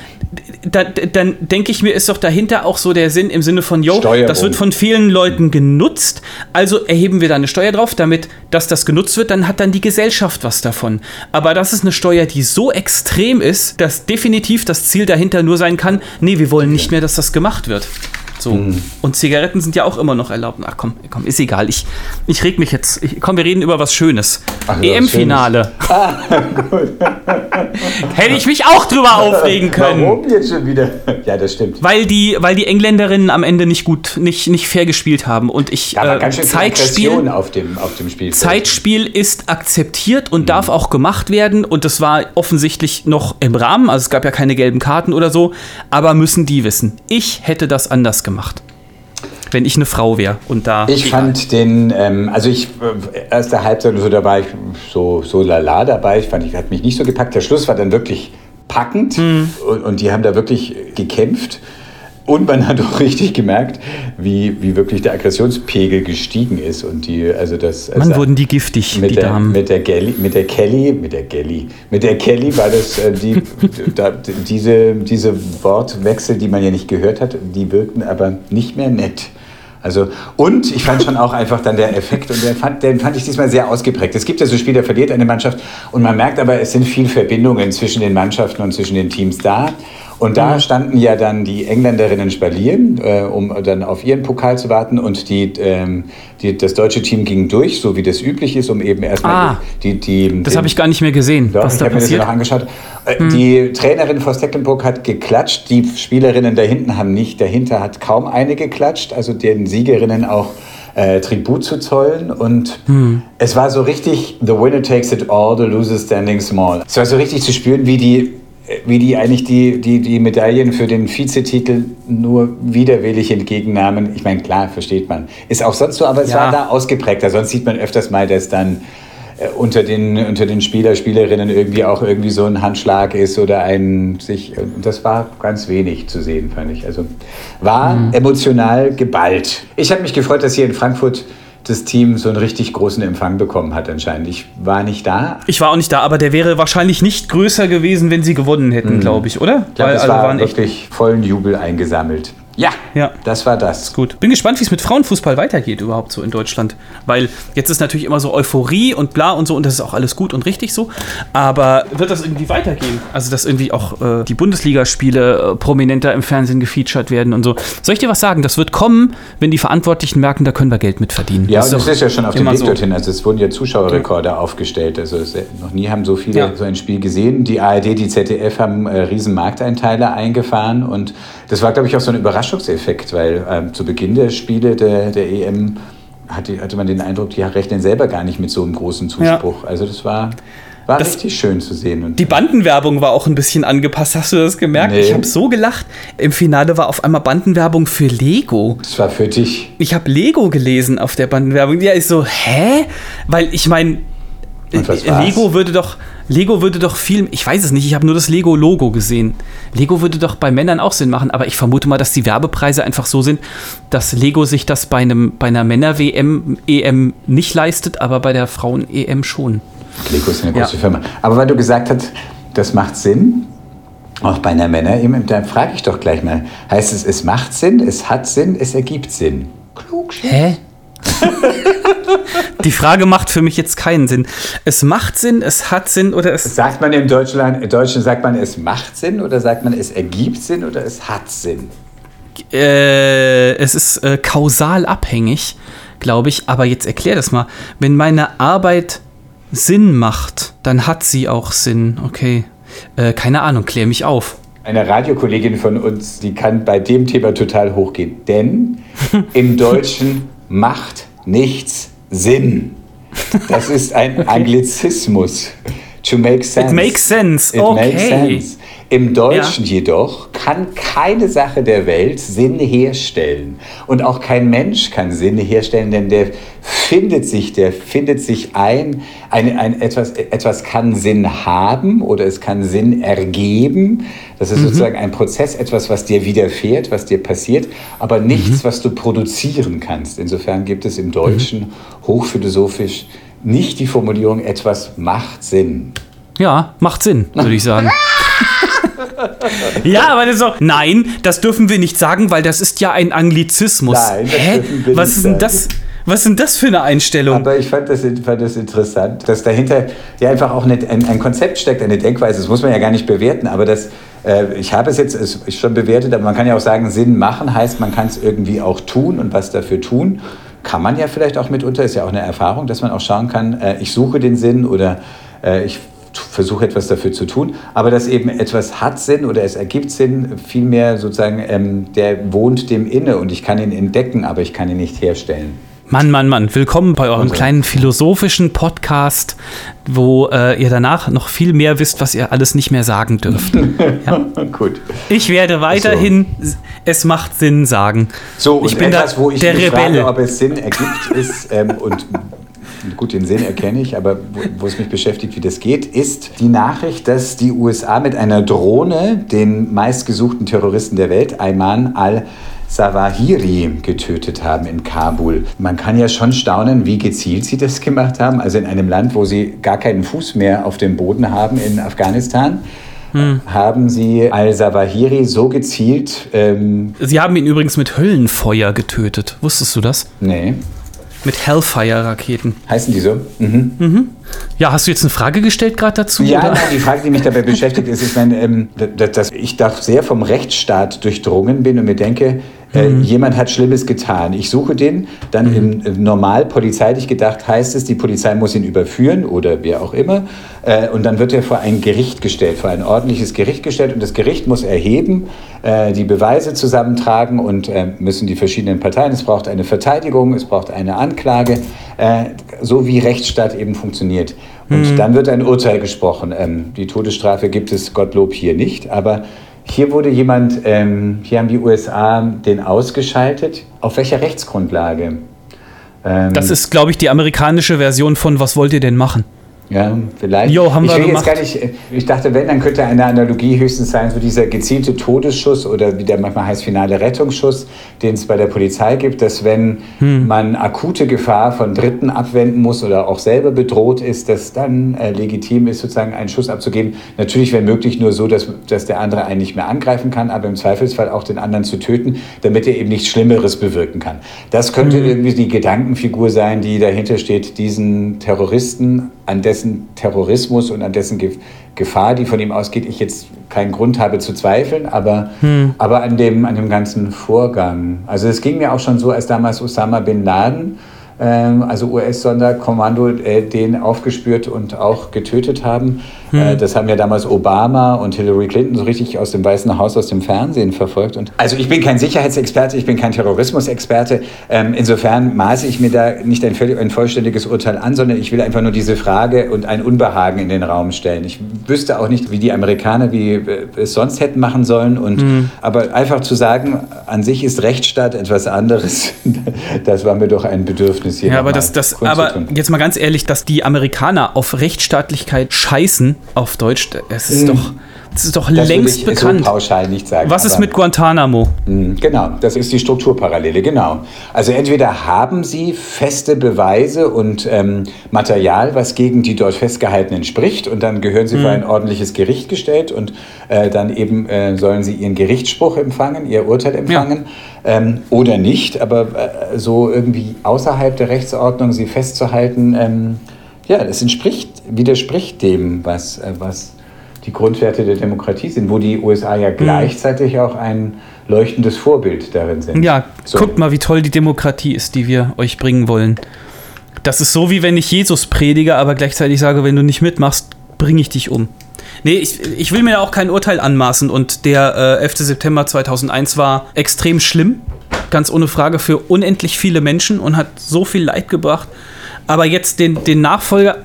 da, dann denke ich mir, ist doch dahinter auch so der Sinn im Sinne von, yo, Steuerung. das wird von vielen Leuten genutzt, also erheben wir da eine Steuer drauf, damit, dass das genutzt wird, dann hat dann die Gesellschaft was davon. Aber das ist eine Steuer, die so extrem ist, dass definitiv das Ziel dahinter nur sein kann, nee, wir wollen nicht mehr, dass das gemacht wird. So. Hm. Und Zigaretten sind ja auch immer noch erlaubt. Ach komm, komm, ist egal. Ich, ich reg mich jetzt. Ich, komm, wir reden über was Schönes. EM-Finale. [LAUGHS] Hätte ich mich auch drüber [LAUGHS] aufregen können. Warum jetzt schon wieder? Ja, das stimmt. Weil die, weil die Engländerinnen am Ende nicht gut, nicht, nicht fair gespielt haben. Und ich war äh, Zeitspiel, auf dem, auf dem Spielfeld. Zeitspiel ist akzeptiert und Mhm. darf auch gemacht werden. Und das war offensichtlich noch im Rahmen. Also es gab ja keine gelben Karten oder so. Aber müssen die wissen. Ich hätte das anders gemacht. Wenn ich eine Frau wäre und da. Ich fand den, ähm, also ich, äh, erste Halbzeit und so, da war ich so, so lala dabei. Ich fand, ich hat mich nicht so gepackt. Der Schluss war dann wirklich packend Hm. und, und die haben da wirklich gekämpft. Und man hat auch richtig gemerkt, wie, wie wirklich der Aggressionspegel gestiegen ist. Und die, also das. Mann, also wurden die giftig, mit die der, Damen. Mit der, Gelly, mit der Kelly, mit der Kelly, mit der Kelly war das, äh, die, da, diese, diese Wortwechsel, die man ja nicht gehört hat, die wirkten aber nicht mehr nett. Also, und ich fand schon auch einfach dann der Effekt, und den fand, den fand ich diesmal sehr ausgeprägt. Es gibt ja so Spiele, da verliert eine Mannschaft und man merkt aber, es sind viele Verbindungen zwischen den Mannschaften und zwischen den Teams da. Und da mhm. standen ja dann die Engländerinnen Spalier, äh, um dann auf ihren Pokal zu warten. Und die, ähm, die, das deutsche Team ging durch, so wie das üblich ist, um eben erstmal ah, die, die. Das habe ich gar nicht mehr gesehen. Doch, was ich habe mir das ja noch angeschaut. Äh, mhm. Die Trainerin vor Stecklenburg hat geklatscht. Die Spielerinnen da hinten haben nicht. Dahinter hat kaum eine geklatscht. Also den Siegerinnen auch äh, Tribut zu zollen. Und hm. es war so richtig, the winner takes it all, the loser standing small. Es war so richtig zu spüren, wie die wie die eigentlich die, die, die Medaillen für den Vizetitel nur widerwillig entgegennahmen. Ich meine, klar, versteht man. Ist auch sonst so, aber es ja. war da ausgeprägter. Sonst sieht man öfters mal, dass dann äh, unter den, unter den Spieler, Spielerinnen irgendwie auch irgendwie so ein Handschlag ist oder ein sich. Das war ganz wenig zu sehen, fand ich. Also war mhm. emotional geballt. Ich habe mich gefreut, dass hier in Frankfurt das Team so einen richtig großen Empfang bekommen hat anscheinend. Ich war nicht da. Ich war auch nicht da, aber der wäre wahrscheinlich nicht größer gewesen, wenn sie gewonnen hätten, mhm. glaube ich, oder? Ich glaube, es war wirklich vollen Jubel eingesammelt. Ja, das war das. Gut. Bin gespannt, wie es mit Frauenfußball weitergeht überhaupt so in Deutschland. Weil jetzt ist natürlich immer so Euphorie und bla und so und das ist auch alles gut und richtig so. Aber wird das irgendwie weitergehen? Also, dass irgendwie auch äh, die Bundesligaspiele äh, prominenter im Fernsehen gefeatured werden und so. Soll ich dir was sagen? Das wird kommen, wenn die Verantwortlichen merken, da können wir Geld mit verdienen. Ja, das und es ist ja schon auf dem Weg so. dorthin. Also, es wurden ja Zuschauerrekorde ja. aufgestellt. Also, es, noch nie haben so viele ja. so ein Spiel gesehen. Die ARD, die ZDF haben äh, riesen Markteinteile eingefahren und das war, glaube ich, auch so ein Überraschungseffekt, weil ähm, zu Beginn der Spiele der, der EM hatte, hatte man den Eindruck, die rechnen selber gar nicht mit so einem großen Zuspruch. Ja. Also das war, war das, richtig schön zu sehen. Und die Bandenwerbung war auch ein bisschen angepasst. Hast du das gemerkt? Nee. Ich habe so gelacht. Im Finale war auf einmal Bandenwerbung für Lego. Das war für dich. Ich habe Lego gelesen auf der Bandenwerbung. Ja, ich so, hä? Weil ich meine, Lego würde doch Lego würde doch viel, ich weiß es nicht, ich habe nur das Lego-Logo gesehen. Lego würde doch bei Männern auch Sinn machen, aber ich vermute mal, dass die Werbepreise einfach so sind, dass Lego sich das bei, einem, bei einer Männer-WM, EM nicht leistet, aber bei der Frauen-EM schon. Lego ist eine große ja. Firma. Aber weil du gesagt hast, das macht Sinn, auch bei einer Männer-EM, dann frage ich doch gleich mal, heißt es, es macht Sinn, es hat Sinn, es ergibt Sinn? Klug. Hä? [LAUGHS] Die Frage macht für mich jetzt keinen Sinn. Es macht Sinn, es hat Sinn oder es. Sagt man im Deutschland, im Deutschen sagt man, es macht Sinn oder sagt man, es ergibt Sinn oder es hat Sinn? Äh, es ist äh, kausal abhängig, glaube ich. Aber jetzt erklär das mal. Wenn meine Arbeit Sinn macht, dann hat sie auch Sinn. Okay. Äh, keine Ahnung, klär mich auf. Eine Radiokollegin von uns, die kann bei dem Thema total hochgehen. Denn im [LAUGHS] Deutschen macht nichts Sinn. Das ist ein [LAUGHS] Anglizismus. To make sense. It makes sense. It okay. makes sense. Im Deutschen ja. jedoch kann keine Sache der Welt Sinn herstellen. Und auch kein Mensch kann Sinn herstellen, denn der findet sich, der findet sich ein, ein, ein etwas, etwas kann Sinn haben oder es kann Sinn ergeben. Das ist mhm. sozusagen ein Prozess, etwas, was dir widerfährt, was dir passiert, aber nichts, mhm. was du produzieren kannst. Insofern gibt es im Deutschen mhm. hochphilosophisch nicht die Formulierung, etwas macht Sinn. Ja, macht Sinn, würde ich sagen. [LAUGHS] [LAUGHS] ja, aber das ist so, nein, das dürfen wir nicht sagen, weil das ist ja ein Anglizismus. Nein, das Hä? dürfen wir Was nicht ist denn das? Was ist denn das für eine Einstellung? Aber ich fand das, fand das interessant, dass dahinter ja einfach auch eine, ein, ein, Konzept steckt, eine Denkweise. Das muss man ja gar nicht bewerten, aber das, äh, ich habe es jetzt ist schon bewertet, aber man kann ja auch sagen, Sinn machen heißt, man kann es irgendwie auch tun und was dafür tun. Kann man ja vielleicht auch mitunter, ist ja auch eine Erfahrung, dass man auch schauen kann, äh, ich suche den Sinn oder äh, ich versuche etwas dafür zu tun, aber dass eben etwas hat Sinn oder es ergibt Sinn, vielmehr sozusagen, ähm, der wohnt dem inne und ich kann ihn entdecken, aber ich kann ihn nicht herstellen. Mann, Mann, Mann, willkommen bei eurem also. kleinen philosophischen Podcast, wo äh, ihr danach noch viel mehr wisst, was ihr alles nicht mehr sagen dürft. [LAUGHS] Ja? Gut. Ich werde weiterhin so. es macht Sinn sagen. So, ich bin etwas, da wo ich der Rebell. Frage, ob es Sinn ergibt, ist ähm, und gut, den Sinn erkenne ich, aber wo, wo, es mich beschäftigt, wie das geht, ist die Nachricht, dass die USA mit einer Drohne den meistgesuchten Terroristen der Welt, Ayman al- Sawahiri getötet haben in Kabul. Man kann ja schon staunen, wie gezielt sie das gemacht haben. Also in einem Land, wo sie gar keinen Fuß mehr auf dem Boden haben, in Afghanistan. haben sie Al-Zawahiri so gezielt. Ähm, Sie haben ihn übrigens mit Höllenfeuer getötet. Wusstest du das? nee, Mit Hellfire-Raketen. heißen die so? Mhm. Ja, hast du jetzt eine Frage gestellt gerade dazu? Ja, nein, die Frage, die mich dabei [LAUGHS] beschäftigt, ist, ich meine, ähm, dass, dass ich da sehr vom Rechtsstaat durchdrungen bin und mir denke, äh, jemand hat Schlimmes getan. Ich suche den, dann im, im normal polizeilich gedacht heißt es, die Polizei muss ihn überführen oder wer auch immer. Äh, und dann wird er vor ein Gericht gestellt, vor ein ordentliches Gericht gestellt und das Gericht muss erheben, äh, die Beweise zusammentragen und äh, müssen die verschiedenen Parteien, es braucht eine Verteidigung, es braucht eine Anklage, äh, so wie Rechtsstaat eben funktioniert. Und dann wird ein Urteil gesprochen. Ähm, die Todesstrafe gibt es Gottlob hier nicht, aber hier wurde jemand, ähm, hier haben die USA den ausgeschaltet. Auf welcher Rechtsgrundlage? Ähm, Das ist, glaube ich, die amerikanische Version von Was wollt ihr denn machen? Ja, vielleicht. Jo, haben ich wir jetzt gemacht. nicht, ich dachte, wenn, dann könnte eine Analogie höchstens sein, so dieser gezielte Todesschuss oder wie der manchmal heißt, finale Rettungsschuss, den es bei der Polizei gibt, dass wenn Hm. man akute Gefahr von Dritten abwenden muss oder auch selber bedroht ist, dass dann äh, legitim ist, sozusagen einen Schuss abzugeben. Natürlich, wenn möglich, nur so, dass, dass der andere einen nicht mehr angreifen kann, aber im Zweifelsfall auch den anderen zu töten, damit er eben nichts Schlimmeres bewirken kann. Das könnte Hm. irgendwie die Gedankenfigur sein, die dahinter steht, diesen Terroristen, an dessen Terrorismus und an dessen Ge Gefahr, die von ihm ausgeht, ich jetzt keinen Grund habe zu zweifeln, aber, aber an, dem, an dem ganzen Vorgang. Also es ging mir auch schon so, als damals Osama bin Laden, ähm, also US-Sonderkommando, äh, den aufgespürt und auch getötet haben. Äh, das haben ja damals Obama und Hillary Clinton so richtig aus dem Weißen Haus, aus dem Fernsehen verfolgt. Und also ich bin kein Sicherheitsexperte, ich bin kein Terrorismusexperte. Ähm, insofern maße ich mir da nicht ein, ein vollständiges Urteil an, sondern ich will einfach nur diese Frage und ein Unbehagen in den Raum stellen. Ich wüsste auch nicht, wie die Amerikaner wie äh, es sonst hätten machen sollen. Und, Aber einfach zu sagen, an sich ist Rechtsstaat etwas anderes, [LAUGHS] das war mir doch ein Bedürfnis hier. Ja, aber das, das, aber jetzt mal ganz ehrlich, dass die Amerikaner auf Rechtsstaatlichkeit scheißen, auf Deutsch, es ist doch, das ist doch das längst bekannt. so pauschal nicht sagen. Was ist mit Guantanamo? Mm, Genau, das ist die Strukturparallele, genau. Also entweder haben Sie feste Beweise und ähm, Material, was gegen die dort festgehaltenen spricht, und dann gehören Sie vor ein ordentliches Gericht gestellt und äh, dann eben äh, sollen Sie Ihren Gerichtsspruch empfangen, Ihr Urteil empfangen, ähm, oder nicht, aber äh, so irgendwie außerhalb der Rechtsordnung Sie festzuhalten, ähm, ja, das entspricht, widerspricht dem, was, äh, was die Grundwerte der Demokratie sind, wo die USA ja gleichzeitig auch ein leuchtendes Vorbild darin sind. Ja, So. guckt mal, wie toll die Demokratie ist, die wir euch bringen wollen. Das ist so, wie wenn ich Jesus predige, aber gleichzeitig sage, wenn du nicht mitmachst, bringe ich dich um. Nee, ich, ich will mir da auch kein Urteil anmaßen und der äh, 11. September 2001 war extrem schlimm, ganz ohne Frage für unendlich viele Menschen und hat so viel Leid gebracht. Aber jetzt den, den Nachfolger,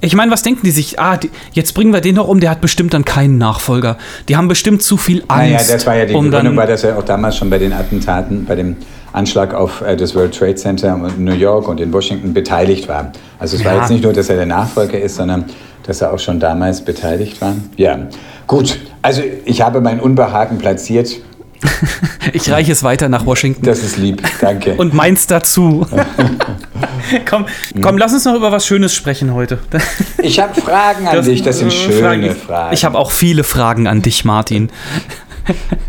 ich meine, was denken die sich? Ah, die, jetzt bringen wir den noch um, der hat bestimmt dann keinen Nachfolger. Die haben bestimmt zu viel Angst. Naja, das war ja die um Begründung, war das ja auch damals schon bei den Attentaten, bei dem Anschlag auf äh, das World Trade Center in New York und in Washington beteiligt war. Also es war Ja. jetzt nicht nur, dass er der Nachfolger ist, sondern dass er auch schon damals beteiligt war. Ja, gut. Also ich habe mein Unbehagen platziert. [LAUGHS] Ich reiche es weiter nach Washington. Das ist lieb. Danke. Und meins dazu. [LAUGHS] [LAUGHS] komm, komm, lass uns noch über was Schönes sprechen heute. [LAUGHS] ich habe Fragen an dich. Das sind äh, schöne Fragen. Ich habe auch viele Fragen an dich, Martin.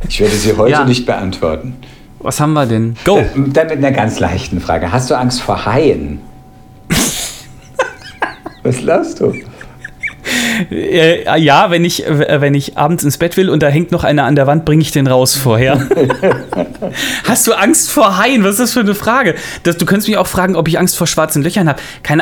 ich werde sie heute Ja. nicht beantworten. Was haben wir denn? Go! Äh, Dann mit einer ganz leichten Frage. Hast du Angst vor Haien? [LAUGHS] Was lachst du? äh, ja, wenn ich, äh, wenn ich abends ins Bett will und da hängt noch einer an der Wand, bringe ich den raus vorher. [LAUGHS] Hast du Angst vor Haien? Was ist das für eine Frage? Das, du könntest mich auch fragen, ob ich Angst vor schwarzen Löchern habe.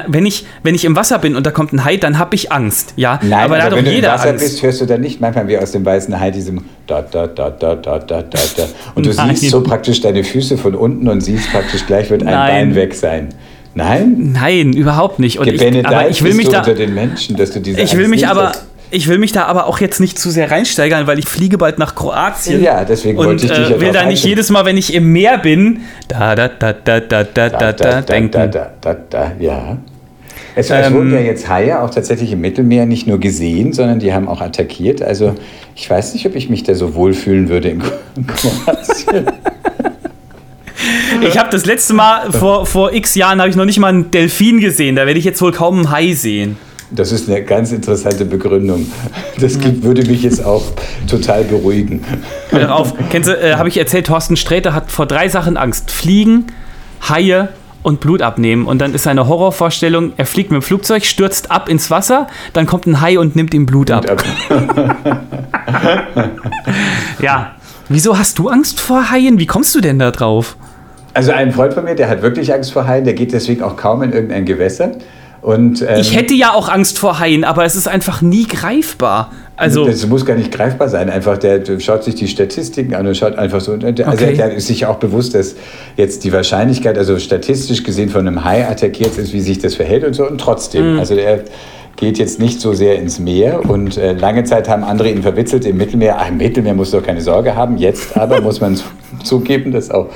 Wenn ich, wenn ich im Wasser bin und da kommt ein Hai, dann habe ich Angst. Ja, Nein, aber also da hat doch jeder Wenn du im Wasser Angst. bist, hörst du dann nicht manchmal wie aus dem weißen Hai diesem da, da, da, da, da, da, da. Und du Nein. siehst so praktisch deine Füße von unten und siehst praktisch gleich wird ein Nein. Bein weg sein. Nein? Nein, überhaupt nicht. Und ich, aber ich will mich da unter den Menschen, dass du diese Ich will mich aber hast. ich will mich da aber auch jetzt nicht zu sehr reinsteigern, weil ich fliege bald nach Kroatien. Ja, deswegen wollte ich dich äh, ja will da nicht jedes Mal, wenn ich im Meer bin, da da da da da da da, da denken. Da, da, da, da, ja. Es, ähm, wurden ja jetzt Haie auch tatsächlich im Mittelmeer nicht nur gesehen, sondern die haben auch attackiert. Also ich weiß nicht, ob ich mich da so wohlfühlen würde in [LAUGHS] Kroatien. Ich habe das letzte Mal vor, vor x Jahren habe ich noch nicht mal einen Delfin gesehen. Da werde ich jetzt wohl kaum einen Hai sehen. Das ist eine ganz interessante Begründung. Das gibt, würde mich jetzt auch total beruhigen. Hör auf. Kennst du, äh, habe ich erzählt, Thorsten Sträter hat vor drei Sachen Angst. Fliegen, Haie und Blut abnehmen. Und dann ist seine Horrorvorstellung, er fliegt mit dem Flugzeug, stürzt ab ins Wasser, dann kommt ein Hai und nimmt ihm Blut ab. [LAUGHS] ja. Wieso hast du Angst vor Haien? Wie kommst du denn da drauf? Also ein Freund von mir, der hat wirklich Angst vor Haien, der geht deswegen auch kaum in irgendein Gewässer. Und, ähm, Ich hätte ja auch Angst vor Haien, aber es ist einfach nie greifbar. Also, Das muss gar nicht greifbar sein. Einfach, der, der schaut sich die Statistiken an und schaut einfach so. Also Okay. der ist sich auch bewusst, dass jetzt die Wahrscheinlichkeit, also statistisch gesehen von einem Hai attackiert ist, wie sich das verhält und so. Und trotzdem, Mhm. also der geht jetzt nicht so sehr ins Meer. Und äh, lange Zeit haben andere ihn verwitzelt im Mittelmeer. Ach, im Mittelmeer musst du doch keine Sorge haben. Jetzt aber muss man zu- [LAUGHS] zugeben, dass auch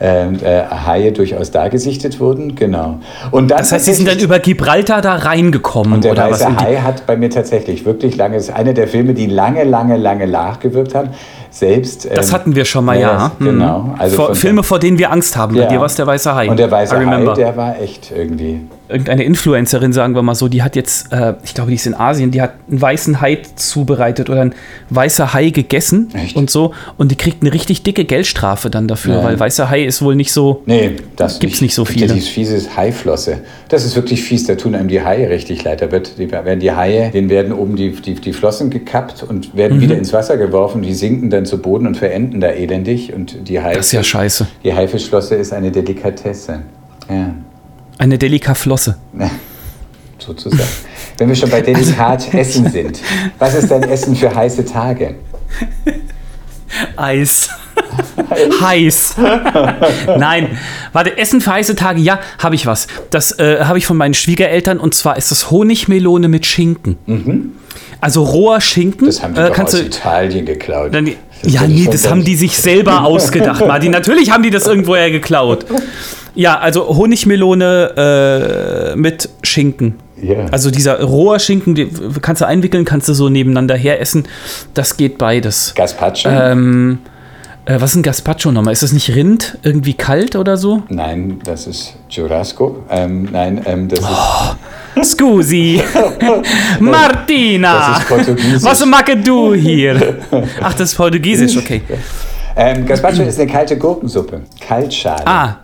äh, äh, Haie durchaus da gesichtet wurden. Genau. Und dann das heißt, sie sind dann über Gibraltar da reingekommen und der oder was? Weiße die- Hai hat bei mir tatsächlich wirklich lange, ist einer der Filme, die lange, lange, lange nachgewirkt haben. Selbst. Das ähm, hatten wir schon mal, ja. Mhm. Genau. Also vor, Filme, vor denen wir Angst haben. Bei Ja. dir war es der weiße Hai. Und der Weiße Hai, der war echt irgendwie. Irgendeine Influencerin, sagen wir mal so, die hat jetzt, äh, ich glaube, die ist in Asien, die hat einen weißen Hai zubereitet oder ein weißer Hai gegessen Echt? und so. Und die kriegt eine richtig dicke Geldstrafe dann dafür, Ja. weil weißer Hai ist wohl nicht so. Nee, das Gibt's nicht so viele. Dieses fieses Haiflosse. Das ist wirklich fies. Da tun einem die Haie richtig leid. Da wird, die, werden die Haie, denen werden oben die, die, die Flossen gekappt und Mhm. werden wieder ins Wasser geworfen. Die sinken dann zu Boden und verenden da elendig. Und die Hai, Das ist ja scheiße. die Haifischflosse ist eine Delikatesse. Ja. Eine Delikaflosse. sozusagen. Wenn wir schon bei delikat Essen sind, was ist dein Essen für heiße Tage? Eis. Heiß. Nein. Warte, Essen für heiße Tage, ja, habe ich was. Das äh, habe ich von meinen Schwiegereltern und zwar ist das Honigmelone mit Schinken. Also roher Schinken. Mhm. Das haben die äh, kannst aus du, Italien geklaut. Dann, ja, nee, das haben die sich selber ausgedacht, Martin. Natürlich haben die das irgendwoher geklaut. Ja, also Honigmelone äh, mit Schinken. Ja. Also dieser roher Schinken, den kannst du einwickeln, kannst du so nebeneinander her essen. Das geht beides. Gazpacho? Ähm, äh, was ist ein Gazpacho nochmal? Ist das nicht Rind? Irgendwie kalt oder so? Nein, das ist Churrasco. Ähm, nein, ähm, das Oh. ist Scusi. [LAUGHS] Martina. Das ist. Was machst du hier? Ach, das ist Portugiesisch, okay. [LAUGHS] ähm, Gazpacho ist eine kalte Gurkensuppe. Kaltschale. Ah,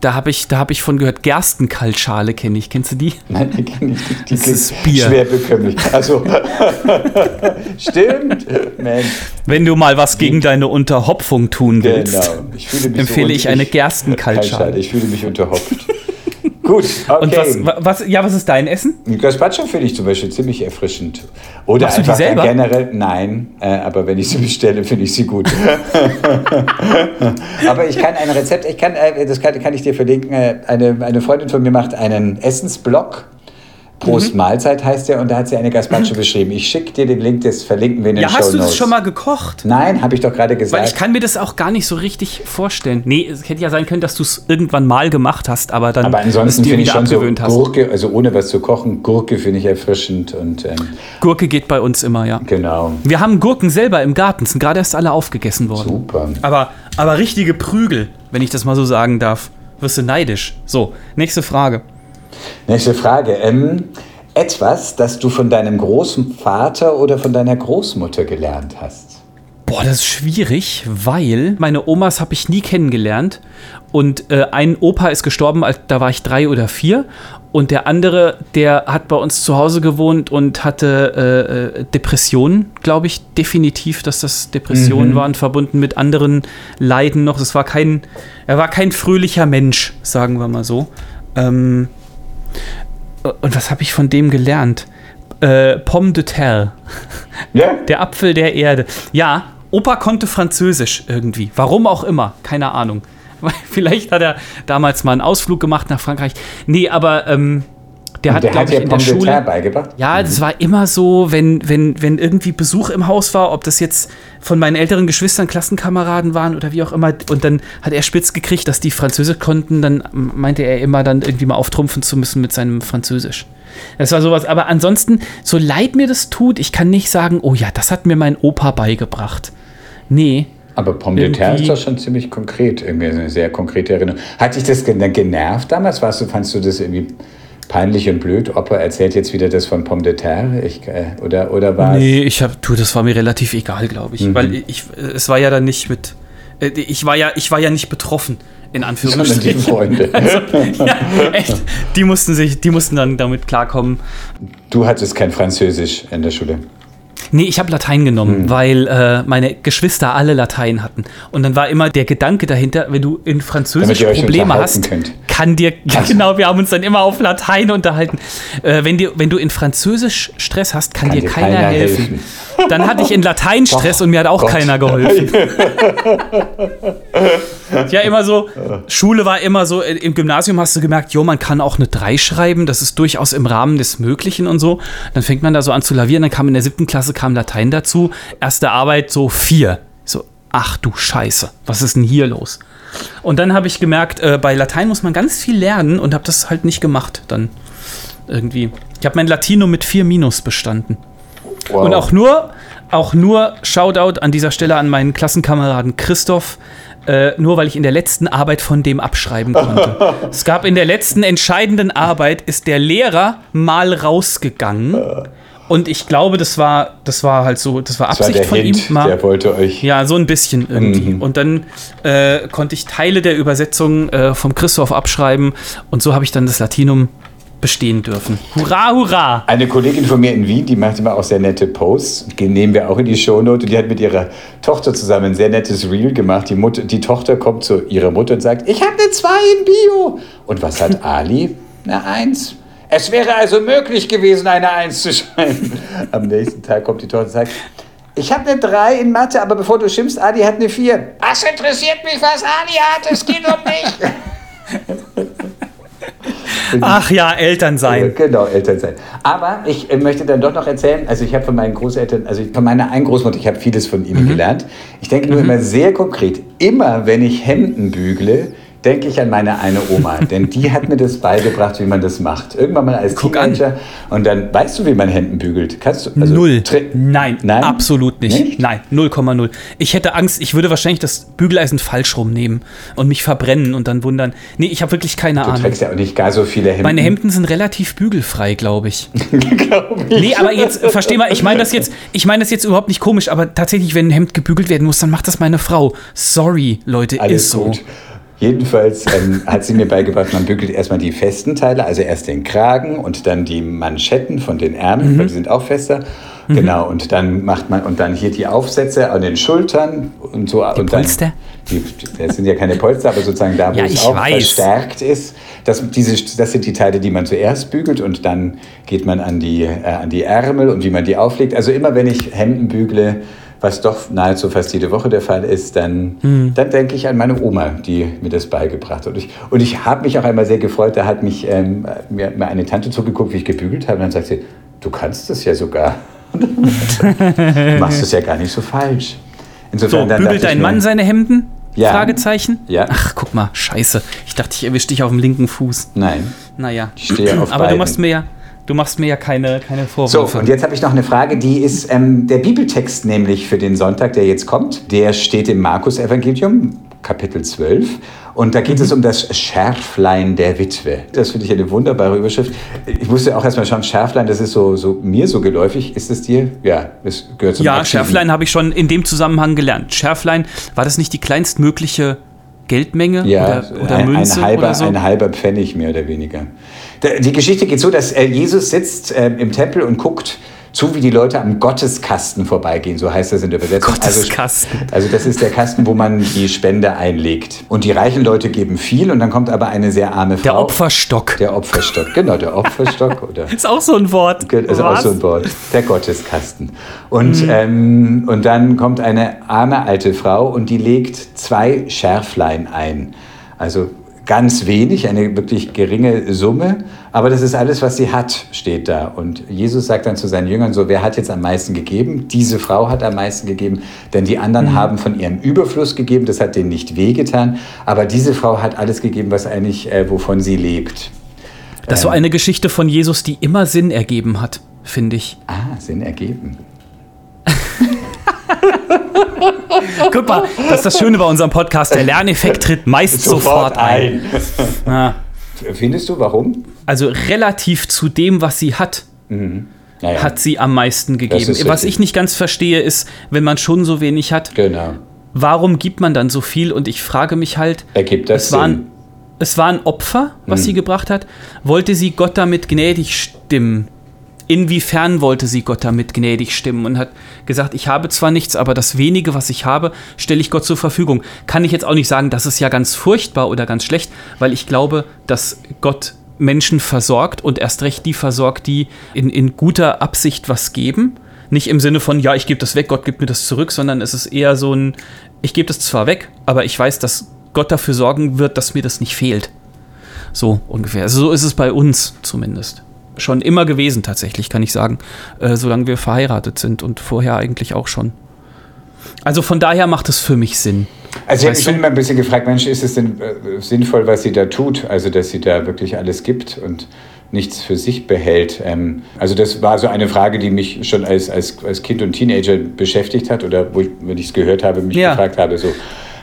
da habe ich, da hab ich von gehört. Gerstenkaltschale kenne ich. Kennst du die? [LAUGHS] Nein, die kenne ich nicht. Die Das ist Bier. schwer bekömmlich. Also, [LAUGHS] stimmt. Mensch, Wenn du mal was gegen deine Unterhopfung tun willst. genau. Ich Empfehle so ich eine Gerstenkaltschale. Ich fühle mich unterhopft. [LAUGHS] [LAUGHS] Gut, okay. Und was, wa- was, ja, was ist dein Essen? Gazpacho finde ich zum Beispiel ziemlich erfrischend. Oder Machst du die einfach selber? generell, nein, äh, aber wenn ich sie bestelle, finde ich sie gut. [LAUGHS] aber ich kann ein Rezept, ich kann, äh, das kann, kann ich dir verlinken, äh, eine, eine Freundin von mir macht einen Essensblog. Prost Mhm. Mahlzeit heißt der und da hat sie eine Gazpacho [CLEARS THROAT] beschrieben. Ich schicke dir den Link, das verlinken wir in den Ja, hast du das schon mal gekocht? Nein, habe ich doch gerade gesagt. Weil ich kann mir das auch gar nicht so richtig vorstellen. Nee, es hätte ja sein können, dass du es irgendwann mal gemacht hast, aber dann aber ansonsten finde ich schon so hast. Gurke, also ohne was zu kochen, Gurke finde ich erfrischend und ähm, Gurke geht bei uns immer, ja. genau, Wir haben Gurken selber im Garten, sind gerade erst alle aufgegessen worden. super. Aber, aber richtige Prügel, wenn ich das mal so sagen darf. Wirst du neidisch. So, nächste Frage. Nächste Frage. Ähm, etwas, das du von deinem großen Vater oder von deiner Großmutter gelernt hast. Boah, das ist schwierig, weil meine Omas habe ich nie kennengelernt. Und äh, ein Opa ist gestorben, da war ich drei oder vier. Und der andere, der hat bei uns zu Hause gewohnt und hatte äh, äh, Depressionen, glaube ich, definitiv, dass das Depressionen waren, verbunden mit anderen Leiden noch. Es war kein, er war kein fröhlicher Mensch, sagen wir mal so. Ähm, und was habe ich von dem gelernt? Äh, Pomme de terre. Ja? Der Apfel der Erde. Ja, Opa konnte Französisch irgendwie. Warum auch immer. Keine Ahnung. [LAUGHS] Vielleicht hat er damals mal einen Ausflug gemacht nach Frankreich. Nee, aber ähm, der hat, glaube ich, dir in der Pomme de terre Schule. beigebracht? Ja, das war immer so, wenn, wenn, wenn irgendwie Besuch im Haus war, ob das jetzt von meinen älteren Geschwistern Klassenkameraden waren oder wie auch immer. Und dann hat er spitz gekriegt, dass die Französisch konnten. Dann meinte er immer, dann irgendwie mal auftrumpfen zu müssen mit seinem Französisch. Das war sowas. Aber ansonsten, so leid mir das tut, ich kann nicht sagen, oh ja, das hat mir mein Opa beigebracht. Nee. Aber Pomme de terre ist doch schon ziemlich konkret. Irgendwie eine sehr konkrete Erinnerung. Hat dich das gen- genervt damals? Warst du, fandst du das irgendwie peinlich und blöd. Opa erzählt jetzt wieder das von Pomme de terre. Ich, äh, oder, oder war Nee, ich hab, du, das war mir relativ egal, glaube ich. Weil ich, es war ja dann nicht mit. äh, Ich war ja, ich war ja nicht betroffen, in Sondern die. Freunde. [LAUGHS] ja, echt. Die mussten sich, die mussten dann damit klarkommen. Du hattest kein Französisch in der Schule. Nee, ich habe Latein genommen, weil äh, meine Geschwister alle Latein hatten. Und dann war immer der Gedanke dahinter, wenn du in Französisch Probleme hast, könnt. kann dir, ja, [LAUGHS] genau, wir haben uns dann immer auf Latein unterhalten. Äh, wenn, dir, wenn du in Französisch Stress hast, kann, dir keiner, helfen. Dann hatte ich in Latein Stress und mir hat auch Gott. keiner geholfen. [LAUGHS] ja, immer so, Schule war immer so, äh, im Gymnasium hast du gemerkt, jo, man kann auch eine 3 schreiben, das ist durchaus im Rahmen des Möglichen und so. Dann fängt man da so an zu lavieren, dann kam in der siebten Klasse kam Latein dazu, erste Arbeit so 4. So, ach du Scheiße, was ist denn hier los? Und dann habe ich gemerkt, äh, bei Latein muss man ganz viel lernen und habe das halt nicht gemacht dann irgendwie. Ich habe mein Latino mit 4 Minus bestanden. Wow. Und auch nur, auch nur Shoutout an dieser Stelle an meinen Klassenkameraden Christoph, äh, nur weil ich in der letzten Arbeit von dem abschreiben konnte. [LAUGHS] es gab in der letzten entscheidenden Arbeit, ist der Lehrer mal rausgegangen. Und ich glaube, das war, das war halt so, das war das war Absicht von Hint, ihm. Mal, der wollte euch. ja, so ein bisschen irgendwie. Mhm. Und dann äh, konnte ich Teile der Übersetzung äh, vom Christoph abschreiben und so habe ich dann das Latinum bestehen dürfen. Hurra, hurra! Eine Kollegin von mir in Wien, die macht immer auch sehr nette Posts, die nehmen wir auch in die Shownote. Und die hat mit ihrer Tochter zusammen ein sehr nettes Reel gemacht. Die, Mutter, die Tochter kommt zu ihrer Mutter und sagt, ich habe eine 2 in Bio. Und was hat [LAUGHS] Ali? Eine 1. Es wäre also möglich gewesen, eine 1 zu schreiben. Am nächsten Tag kommt die Tochter und sagt, ich habe eine 3 in Mathe, aber bevor du schimpfst, Ali hat eine 4. Was interessiert mich, was Ali hat? Es geht um mich. [LAUGHS] Ach ja, Eltern sein. Genau, Eltern sein. Aber ich äh, möchte dann doch noch erzählen, also ich habe von meinen Großeltern, also von meiner einen Großmutter, ich habe vieles von ihnen gelernt. Ich denke nur immer sehr konkret, immer wenn ich Hemden bügle, denke ich an meine eine Oma, [LAUGHS] denn die hat mir das beigebracht, wie man das macht. Irgendwann mal als Guck an. Teenager und dann weißt du, wie man Hemden bügelt. Kannst du? also Null. Nein, Nein? absolut nicht. Nicht? Nein, 0,0. Ich hätte Angst, ich würde wahrscheinlich das Bügeleisen falsch rumnehmen und mich verbrennen und dann wundern. Nee, ich habe wirklich keine Du Ahnung. trägst ja auch nicht gar so viele Hemden. Meine Hemden sind relativ bügelfrei, glaube ich. [LAUGHS] glaube ich. Nee, aber jetzt, versteh mal, ich meine das jetzt, ich meine das jetzt überhaupt nicht komisch, aber tatsächlich, wenn ein Hemd gebügelt werden muss, dann macht das meine Frau. Sorry, Leute, Alles ist so. gut. Jedenfalls ähm, hat sie mir beigebracht, man bügelt erstmal die festen Teile, also erst den Kragen und dann die Manschetten von den Mhm. Ärmeln, weil die sind auch fester. Genau, und dann macht man, und dann hier die Aufsätze an den Schultern und so. Die und dann, Polster? Die, das sind ja keine Polster, aber sozusagen da, wo Ja, es auch weiß. verstärkt ist. Das, diese, das sind die Teile, die man zuerst bügelt und dann geht man an die, äh, an die Ärmel und wie man die auflegt. Also immer wenn ich Hemden bügle, was doch nahezu fast jede Woche der Fall ist, dann, Hm. dann denke ich an meine Oma, die mir das beigebracht hat. Und ich, und ich habe mich auch einmal sehr gefreut, da hat mich ähm, mir, mir eine Tante zugeguckt, wie ich gebügelt habe. Und dann sagt sie, du kannst das ja sogar. [LAUGHS] du machst es ja gar nicht so falsch. Insofern, So, bügelt dein Mann seine Hemden? Ja. Fragezeichen? Ja. Ach, guck mal, scheiße. Ich dachte, ich erwische dich auf dem linken Fuß. Nein. Naja. Ich stehe auf Aber du beiden. machst mir ja, du machst mir ja keine, keine So, Vorwürfe. und jetzt habe ich noch eine Frage, die ist ähm, der Bibeltext nämlich für den Sonntag, der jetzt kommt. Der steht im Markus-Evangelium, Kapitel 12. Und da geht Mhm. es um das Schärflein der Witwe. Das finde ich eine wunderbare Überschrift. Ich musste auch erstmal schauen, Schärflein, das ist so, so mir so geläufig. Ist es dir? Ja, das gehört zum ja, Aktiven. Schärflein habe ich schon in dem Zusammenhang gelernt. Schärflein, war das nicht die kleinstmögliche Geldmenge Ja, oder, oder ein, Münze ein, halber, oder so? ein halber Pfennig mehr oder weniger. Die Geschichte geht so, dass äh, Jesus sitzt äh, im Tempel und guckt zu, wie die Leute am Gotteskasten vorbeigehen. So heißt das in der Übersetzung. Gotteskasten. Also, also das ist der Kasten, wo man die Spende einlegt. Und die reichen Leute geben viel und dann kommt aber eine sehr arme Frau. Der Opferstock. Der Opferstock, genau, der Opferstock. [LAUGHS] Oder ist auch so ein Wort. ist also auch Was? so ein Wort. Der Gotteskasten. Und, Mhm. ähm, und dann kommt eine arme alte Frau und die legt zwei Schärflein ein. Also ganz wenig, eine wirklich geringe Summe. Aber das ist alles, was sie hat, steht da. Und Jesus sagt dann zu seinen Jüngern so, wer hat jetzt am meisten gegeben? Diese Frau hat am meisten gegeben, denn die anderen haben von ihrem Überfluss gegeben, das hat denen nicht wehgetan. Aber diese Frau hat alles gegeben, was eigentlich, äh, wovon sie lebt. Das ist so eine Geschichte von Jesus, die immer Sinn ergeben hat, finde ich. Ah, Sinn ergeben. [LAUGHS] Guck mal, das ist das Schöne bei unserem Podcast. Der Lerneffekt tritt meist sofort, ein. Ja. Findest du, warum? also relativ zu dem, was sie hat, Naja, hat sie am meisten gegeben. Was ich nicht ganz verstehe, ist, wenn man schon so wenig hat, Genau. warum gibt man dann so viel? Und ich frage mich halt, Ergibt das es war, Sinn? ein, es war ein Opfer, was Hm. sie gebracht hat. Wollte sie Gott damit gnädig stimmen? Inwiefern wollte sie Gott damit gnädig stimmen und hat gesagt, ich habe zwar nichts, aber das wenige, was ich habe, stelle ich Gott zur Verfügung. Kann ich jetzt auch nicht sagen, das ist ja ganz furchtbar oder ganz schlecht, weil ich glaube, dass Gott Menschen versorgt und erst recht die versorgt, die in, in guter Absicht was geben. Nicht im Sinne von, ja, ich gebe das weg, Gott gibt mir das zurück, sondern es ist eher so ein, ich gebe das zwar weg, aber ich weiß, dass Gott dafür sorgen wird, dass mir das nicht fehlt. So ungefähr. Also so ist es bei uns zumindest. Schon immer gewesen tatsächlich, kann ich sagen, äh, solange wir verheiratet sind und vorher eigentlich auch schon. Also von daher macht es für mich Sinn. Also ich bin immer ein bisschen gefragt, Mensch, ist es denn äh, sinnvoll, was sie da tut? Also dass sie da wirklich alles gibt und nichts für sich behält. Ähm, also das war so eine Frage, die mich schon als, als, als Kind und Teenager beschäftigt hat oder wo ich, wenn ich es gehört habe, mich Ja. gefragt habe, so.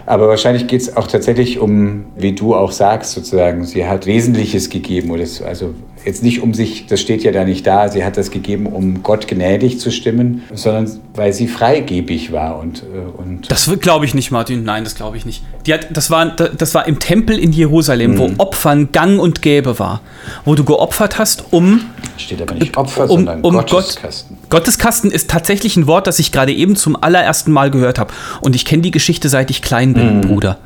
Aber wahrscheinlich geht es auch tatsächlich um, wie du auch sagst, sozusagen, sie hat Wesentliches gegeben. Oder also jetzt nicht um sich, das steht ja da nicht da, sie hat das gegeben, um Gott gnädig zu stimmen, sondern weil sie freigebig war und, äh, und Das glaube ich nicht, Martin. Nein, das glaube ich nicht. Die hat, das, war, das war im Tempel in Jerusalem, Mhm. wo Opfern gang und gäbe war. Wo du geopfert hast, um steht aber nicht Opfer, um, sondern um Gotteskasten. Gott, Gotteskasten ist tatsächlich ein Wort, das ich gerade eben zum allerersten Mal gehört habe. Und ich kenne die Geschichte, seit ich klein bin, Mhm. Bruder.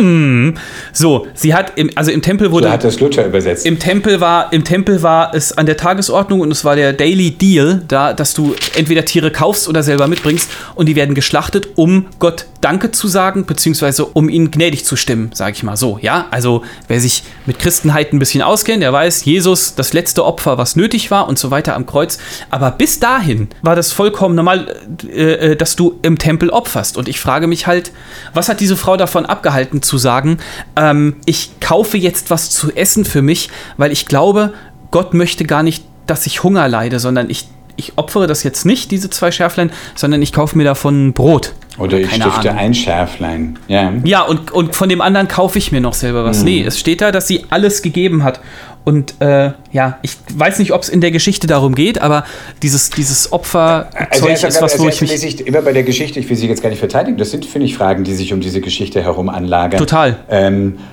Mm. so, sie hat im, also im Tempel wurde So hat das Luther übersetzt. im Tempel war im Tempel war es an der Tagesordnung und es war der Daily Deal, da dass du entweder Tiere kaufst oder selber mitbringst und die werden geschlachtet, um Gott Danke zu sagen beziehungsweise um ihnen gnädig zu stimmen, sage ich mal so. Ja, also wer sich mit Christenheit ein bisschen auskennt, der weiß, Jesus das letzte Opfer, was nötig war und so weiter am Kreuz. Aber bis dahin war das vollkommen normal, äh, äh, dass du im Tempel opferst. Und ich frage mich halt, was hat diese Frau davon abgehalten zu sagen, ähm, ich kaufe jetzt was zu essen für mich, weil ich glaube, Gott möchte gar nicht, dass ich Hunger leide, sondern ich, ich opfere das jetzt nicht, diese zwei Schärflein, sondern ich kaufe mir davon Brot. Oder ich Keine stifte Ahnung. ein Schärflein. Ja. Ja, und, und von dem anderen kaufe ich mir noch selber was. Nee, es steht da, dass sie alles gegeben hat. Und äh, ja, ich weiß nicht, ob es in der Geschichte darum geht, aber dieses, dieses Opferzeug Also ist was, also wo erst ich mich. immer bei der Geschichte, ich will sie jetzt gar nicht verteidigen, das sind, finde ich, Fragen, die sich um diese Geschichte herum anlagern. Total. Ähm, äh,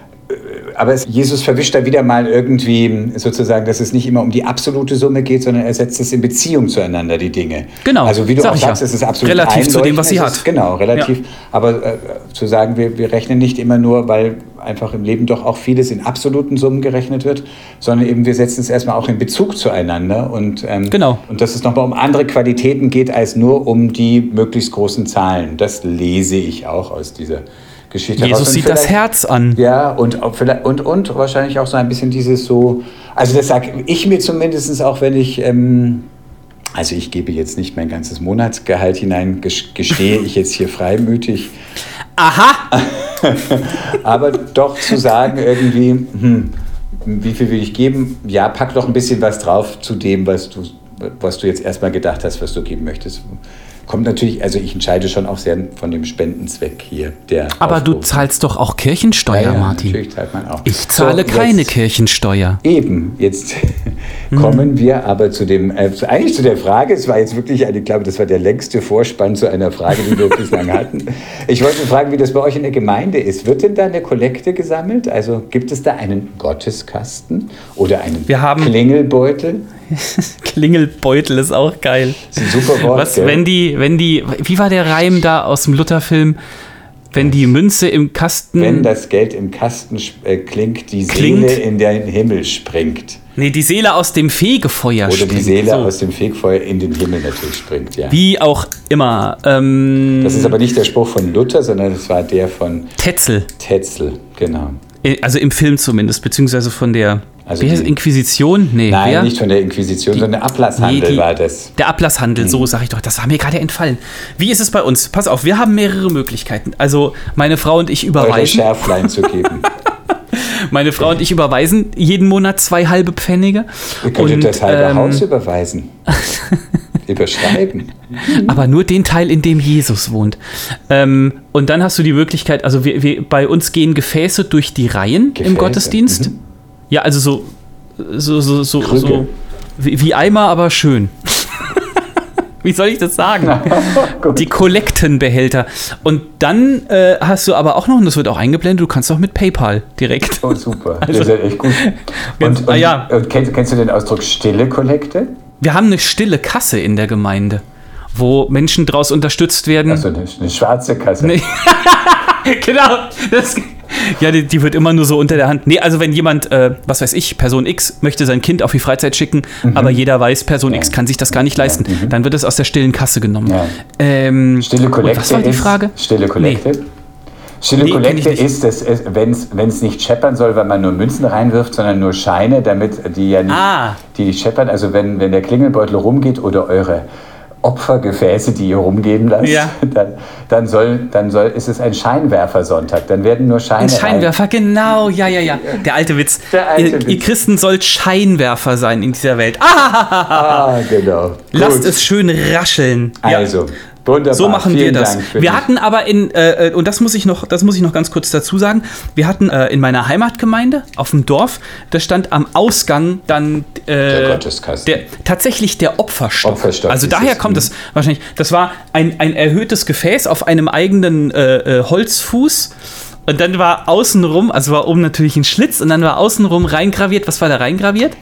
aber es, Jesus verwischt da wieder mal irgendwie sozusagen, dass es nicht immer um die absolute Summe geht, sondern er setzt es in Beziehung zueinander, die Dinge. Genau, Also wie du sag auch sagst, ja. es ist absolut Relativ zu dem, was sie hat. Ist, genau, relativ. Aber äh, zu sagen, wir, wir rechnen nicht immer nur, weil einfach im Leben doch auch vieles in absoluten Summen gerechnet wird, sondern eben wir setzen es erstmal auch in Bezug zueinander und, ähm, Genau. und dass es nochmal um andere Qualitäten geht, als nur um die möglichst großen Zahlen. Das lese ich auch aus dieser Geschichte. Jesus sieht das Herz an. ja, und, und, und wahrscheinlich auch so ein bisschen dieses so, also das sage ich mir zumindest auch, wenn ich, ähm, also ich gebe jetzt nicht mein ganzes Monatsgehalt hinein, ges- gestehe ich jetzt hier freimütig, Aha! [LAUGHS] aber doch zu sagen irgendwie, hm, wie viel will ich geben? Ja, pack doch ein bisschen was drauf zu dem, was du, was du jetzt erstmal gedacht hast, was du geben möchtest. Kommt natürlich, also ich entscheide schon auch sehr von dem Spendenzweck hier. Der Aber du Aufruf. zahlst doch auch Kirchensteuer, Ja, ja, Martin. Natürlich zahlt man auch. Ich zahle So, keine jetzt- Kirchensteuer. Eben, jetzt [LAUGHS] kommen wir aber zu dem, äh, eigentlich zu der Frage, es war jetzt wirklich eine, ich glaube, das war der längste Vorspann zu einer Frage, die wir bislang [LAUGHS] hatten. Ich wollte fragen, wie das bei euch in der Gemeinde ist. Wird denn da eine Kollekte gesammelt? Also gibt es da einen Gotteskasten oder einen Wir haben- Klingelbeutel? [LAUGHS] Klingelbeutel ist auch geil. Das ist ein super Wort, Was, gell? wenn die, wenn die, wie war der Reim da aus dem Lutherfilm? Wenn die Münze im Kasten. Wenn das Geld im Kasten äh, klingt, die Klingt? Seele in den Himmel springt. nee, die Seele aus dem Fegefeuer Oder die springt. Seele So. aus dem Fegfeuer in den Himmel natürlich springt, ja. Wie auch immer. Ähm, Das ist aber nicht der Spruch von Luther, sondern das war der von Tetzel. Tetzel, genau. Äh, Also im Film zumindest, beziehungsweise von der Also die- Inquisition? Nee, Nein, wer? nicht von der Inquisition, sondern der Ablasshandel Nee, die- war das. Der Ablasshandel, Mhm. so sag ich doch, das war mir gerade entfallen. Wie ist es bei uns? Pass auf, wir haben mehrere Möglichkeiten. Also meine Frau und ich Eure überweisen. Schärflein zu geben. [LAUGHS] Meine Frau und ich überweisen jeden Monat zwei halbe Pfennige. Ihr könntet Und, das halbe ähm, Haus überweisen. [LAUGHS] Überschreiben. aber nur den Teil, in dem Jesus wohnt. Ähm, und dann hast du die Möglichkeit, also wir, wir, bei uns gehen Gefäße durch die Reihen Gefäße, im Gottesdienst. mhm. Ja, also so, so, so, so, Krüge. so wie, wie Eimer, aber schön. [LAUGHS] wie soll ich das sagen? [LAUGHS] Die Kollektenbehälter. Und dann äh, hast du aber auch noch, und das wird auch eingeblendet, du kannst auch mit PayPal direkt. Oh, super. das [LAUGHS] ist ja echt gut. Und, und, ah, ja. und kennst, kennst du den Ausdruck stille Kollekte? Wir haben eine stille Kasse in der Gemeinde, wo Menschen draus unterstützt werden. Also eine, eine schwarze Kasse. Nee. genau. Das, ja, die, die wird immer nur so unter der Hand. Nee, also wenn jemand, äh, was weiß ich, Person X möchte sein Kind auf die Freizeit schicken, aber jeder weiß, Person X kann sich das gar nicht leisten, dann wird es aus der stillen Kasse genommen. Ja. Ähm, Stille Kollekte was war die ist, Frage? Stille Kollekte. Stille Nee, kenn ich Kollekte ist, dass wenn es nicht scheppern soll, weil man nur Münzen reinwirft, sondern nur Scheine, damit die ja nicht, Ah. die nicht scheppern. Also wenn, wenn der Klingelbeutel rumgeht oder eure Opfergefäße, die ihr rumgeben lasst, Ja. [LAUGHS] dann, dann, soll, dann soll, ist es ein Scheinwerfersonntag. Dann werden nur Scheine Ein Scheinwerfer, genau, ja, ja, ja. Der alte Witz. Der alte ihr, Witz. ihr Christen sollt Scheinwerfer sein in dieser Welt. Ah, [LAUGHS] Ah, genau. lasst Gut. es schön rascheln. Ja. Wunderbar. So machen wir Vielen das. Dank für Wir hatten aber in, äh, äh, und das muss ich noch, das muss ich noch ganz kurz dazu sagen, wir hatten äh, in meiner Heimatgemeinde auf dem Dorf, da stand am Ausgang dann äh, Der Gotteskasten. der, tatsächlich der Opferstock. Opferstock also daher kommt mhm. es wahrscheinlich. Das war ein, ein erhöhtes Gefäß auf einem eigenen äh, äh, Holzfuß. Und dann war außenrum, also war oben natürlich ein Schlitz und dann war außenrum reingraviert. Was war da reingraviert?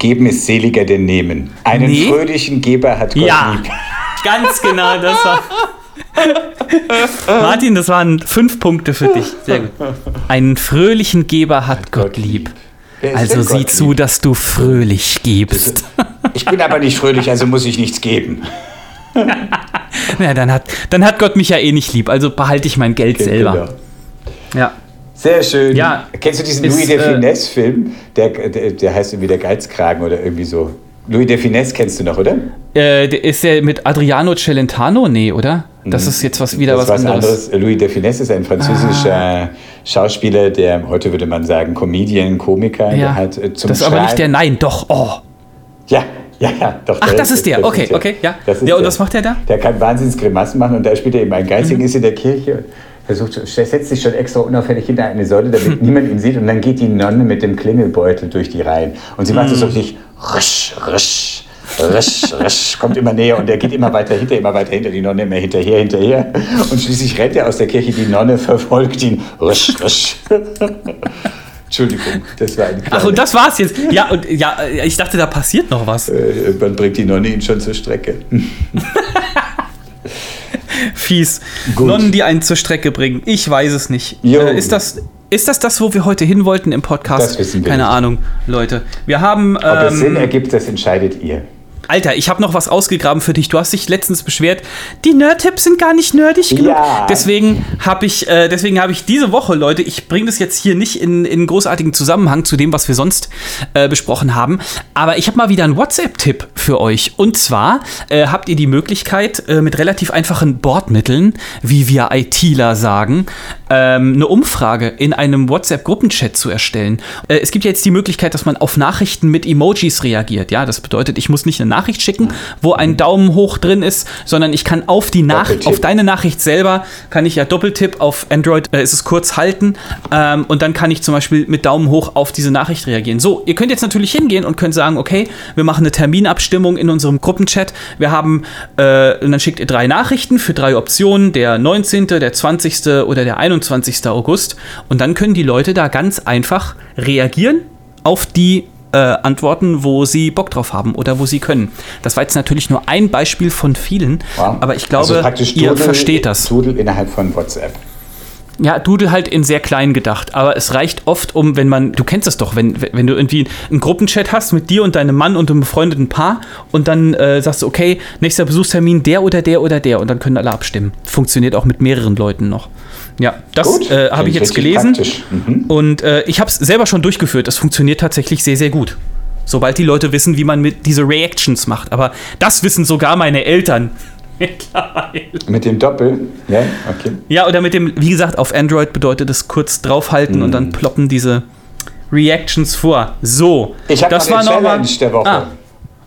Geben ist seliger denn nehmen. Einen Nee. fröhlichen Geber hat Gott Ja, lieb. Ganz genau, das war. Martin, das waren fünf Punkte für dich. Sehr gut. Einen fröhlichen Geber hat Gott lieb. Wer ist Also sieh Gott zu, lieb? dass du fröhlich gibst. Ich bin aber nicht fröhlich, also muss ich nichts geben. [LAUGHS] Na, dann hat, dann hat Gott mich ja eh nicht lieb, also behalte ich mein Geld selber. Genau. Ja. Sehr schön. Ja. Kennst du diesen Ist, Louis de äh, Finesse-Film? Der, der, der heißt irgendwie Der Geizkragen oder irgendwie so. Louis de Finesse kennst du noch, oder? Äh, der- ist der mit Adriano Celentano? Nee, oder? Das ist jetzt was, wieder das ist was anderes. Louis de Finesse ist ein französischer Schauspieler, der heute würde man sagen Comedian, Komiker. Der Ja. hat äh, zum das ist aber nicht der Nein, doch. Oh. Ja, ja, ja, doch. Ach, das ist der. Okay, ist der. okay, ja. Das ist Ja, und der. was macht der da? Der kann Wahnsinnsgrimassen machen und da spielt er eben einen Geistigen, Mhm. ist in der Kirche versucht, setzt sich schon extra unauffällig hinter eine Säule, damit [LAUGHS] niemand ihn sieht und dann geht die Nonne mit dem Klingelbeutel durch die Reihen und sie macht es so Mhm. richtig risch, risch. Risch, risch, kommt immer näher und er geht immer weiter hinter, immer weiter hinter, die Nonne immer hinterher, hinterher. Und schließlich rennt er aus der Kirche, die Nonne verfolgt ihn. Risch, risch. [LAUGHS] Entschuldigung, das war ein Ach, und das war's jetzt. Ja, und ja, ich dachte, da passiert noch was. Äh, Irgendwann bringt die Nonne ihn schon zur Strecke. [LAUGHS] Fies. Gut. Nonnen, die einen zur Strecke bringen. Ich weiß es nicht. Äh, ist, das, ist das das, wo wir heute hin wollten im Podcast? Das wissen wir Keine nicht. Ahnung, Leute. Wir haben. Ob es Sinn Ähm, ergibt, das entscheidet ihr. Alter, ich habe noch was ausgegraben für dich. Du hast dich letztens beschwert, die Nerd-Tipps sind gar nicht nerdig genug. Ja. Deswegen habe ich, äh, deswegen habe ich diese Woche, Leute, ich bringe das jetzt hier nicht in, in großartigen Zusammenhang zu dem, was wir sonst äh, besprochen haben. Aber ich habe mal wieder einen WhatsApp-Tipp für euch. Und zwar äh, habt ihr die Möglichkeit, äh, mit relativ einfachen Bordmitteln, wie wir ITler sagen, ähm, eine Umfrage in einem WhatsApp-Gruppenchat zu erstellen. Äh, es gibt ja jetzt die Möglichkeit, dass man auf Nachrichten mit Emojis reagiert. Ja, das bedeutet, ich muss nicht eine Nachricht schicken, wo ein Daumen hoch drin ist, sondern ich kann auf die Nachricht, auf deine Nachricht selber, kann ich ja Doppeltipp auf Android, äh, ist es kurz halten ähm, und dann kann ich zum Beispiel mit Daumen hoch auf diese Nachricht reagieren. So, ihr könnt jetzt natürlich hingehen und könnt sagen, okay, wir machen eine Terminabstimmung in unserem Gruppenchat. Wir haben, äh, und dann schickt ihr drei Nachrichten für drei Optionen, der 19., der 20. oder der 21. August. Und dann können die Leute da ganz einfach reagieren auf die äh, Antworten, wo sie Bock drauf haben oder wo sie können. Das war jetzt natürlich nur ein Beispiel von vielen, Wow. aber ich glaube, Also ihr Doodle- versteht das. Doodle innerhalb von WhatsApp. Ja, Doodle halt in sehr klein gedacht, aber es reicht oft um, wenn man, du kennst das doch, wenn, wenn du irgendwie einen Gruppenchat hast mit dir und deinem Mann und einem befreundeten Paar und dann äh, sagst du, okay, nächster Besuchstermin der oder der oder der und dann können alle abstimmen. Funktioniert auch mit mehreren Leuten noch. Ja, das äh, habe ich jetzt gelesen. Mhm. und äh, ich habe es selber schon durchgeführt. Das funktioniert tatsächlich sehr, sehr gut. Sobald die Leute wissen, wie man mit diese Reactions macht. Aber das wissen sogar meine Eltern. [LAUGHS] Mit dem Doppel, ja, okay. Ja, oder mit dem, wie gesagt, auf Android bedeutet es kurz draufhalten und Mhm. dann ploppen diese Reactions vor. So. Ich habe noch eine noch Challenge mal- der Woche. Ah.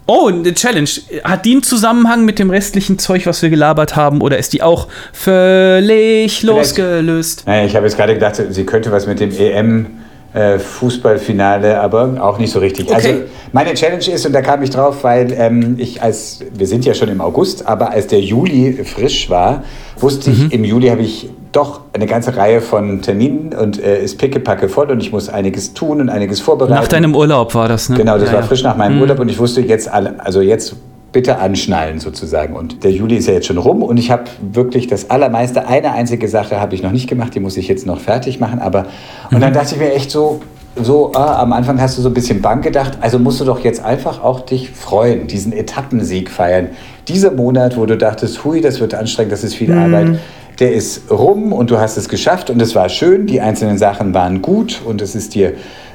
Oh, eine Challenge. Hat die einen Zusammenhang mit dem restlichen Zeug, was wir gelabert haben, oder ist die auch völlig losgelöst? Naja, ich habe jetzt gerade gedacht, sie könnte was mit dem EM äh, Fußballfinale, aber auch nicht so richtig. Okay. Also meine Challenge ist, und da kam ich drauf, weil ähm, ich als, wir sind ja schon im August, aber als der Juli frisch war, wusste ich, im Juli habe ich doch eine ganze Reihe von Terminen und äh, ist pickepacke voll und ich muss einiges tun und einiges vorbereiten. Nach deinem Urlaub war das, ne? Genau, das Ja, war ja. frisch nach meinem Urlaub und ich wusste jetzt alle, also jetzt bitte anschnallen sozusagen. Und der Juli ist ja jetzt schon rum und ich habe wirklich das allermeiste, eine einzige Sache habe ich noch nicht gemacht, die muss ich jetzt noch fertig machen. Aber und Mhm. dann dachte ich mir echt so, so ah, am Anfang hast du so ein bisschen bang gedacht, also musst du doch jetzt einfach auch dich freuen, diesen Etappensieg feiern. Dieser Monat, wo du dachtest, hui, das wird anstrengend, das ist viel Arbeit. Der ist rum und du hast es geschafft und es war schön. Die einzelnen Sachen waren gut und es ist dir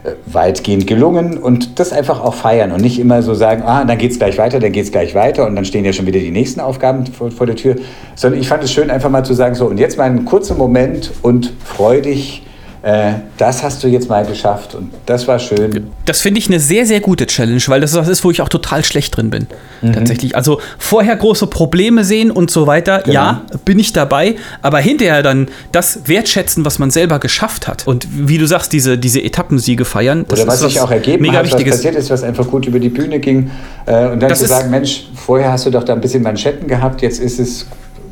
äh, weitgehend gelungen und das einfach auch feiern und nicht immer so sagen, ah, dann geht's gleich weiter, dann geht's gleich weiter und dann stehen ja schon wieder die nächsten Aufgaben vor, vor der Tür, sondern ich fand es schön, einfach mal zu sagen, so und jetzt mal einen kurzen Moment und freu dich, äh, das hast du jetzt mal geschafft und das war schön. Das finde ich eine sehr, sehr gute Challenge, weil das was ist, wo ich auch total schlecht drin bin. Mhm. Tatsächlich. Also vorher große Probleme sehen und so weiter, Genau. ja, bin ich dabei, aber hinterher dann das wertschätzen, was man selber geschafft hat. Und wie du sagst, diese, diese Etappensiege feiern, das Oder was sich auch ergeben mega hat, was passiert ist, was einfach gut über die Bühne ging. Äh, und dann Das zu sagen, Mensch, vorher hast du doch da ein bisschen Manschetten gehabt, jetzt ist es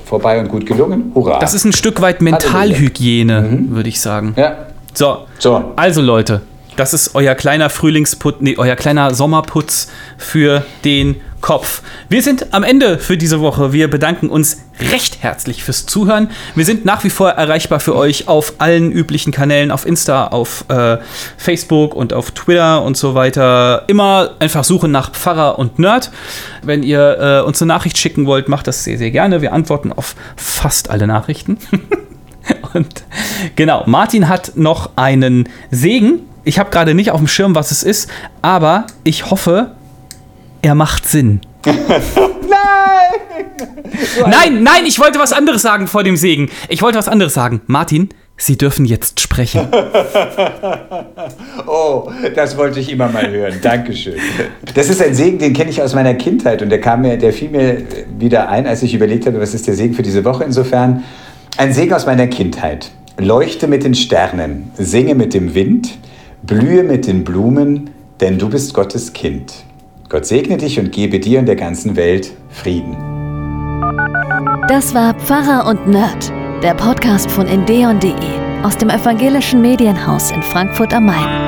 vorbei und gut gelungen. Hurra. Das ist ein Stück weit Mentalhygiene, würde ich sagen. Ja. So, So. also Leute, das ist euer kleiner Frühlingsputz, nee, euer kleiner Sommerputz für den Kopf. Wir sind am Ende für diese Woche. Wir bedanken uns recht herzlich fürs Zuhören. Wir sind nach wie vor erreichbar für euch auf allen üblichen Kanälen, auf Insta, auf äh, Facebook und auf Twitter und so weiter. Immer einfach suchen nach Pfarrer und Nerd. Wenn ihr äh, uns eine Nachricht schicken wollt, macht das sehr, sehr gerne. Wir antworten auf fast alle Nachrichten. [LAUGHS] [LAUGHS] Und genau, Martin hat noch einen Segen. Ich habe gerade nicht auf dem Schirm, was es ist, aber ich hoffe, er macht Sinn. [LAUGHS] nein! Nein, nein, ich wollte was anderes sagen vor dem Segen. Ich wollte was anderes sagen. Martin, Sie dürfen jetzt sprechen. [LAUGHS] Oh, das wollte ich immer mal hören. Dankeschön. Das ist ein Segen, den kenne ich aus meiner Kindheit und der kam mir, der fiel mir wieder ein, als ich überlegt habe, was ist der Segen für diese Woche. Insofern ein Segen aus meiner Kindheit. Leuchte mit den Sternen, singe mit dem Wind, blühe mit den Blumen, denn du bist Gottes Kind. Gott segne dich und gebe dir und der ganzen Welt Frieden. Das war Pfarrer und Nerd, der Podcast von endeon.de aus dem evangelischen Medienhaus in Frankfurt am Main.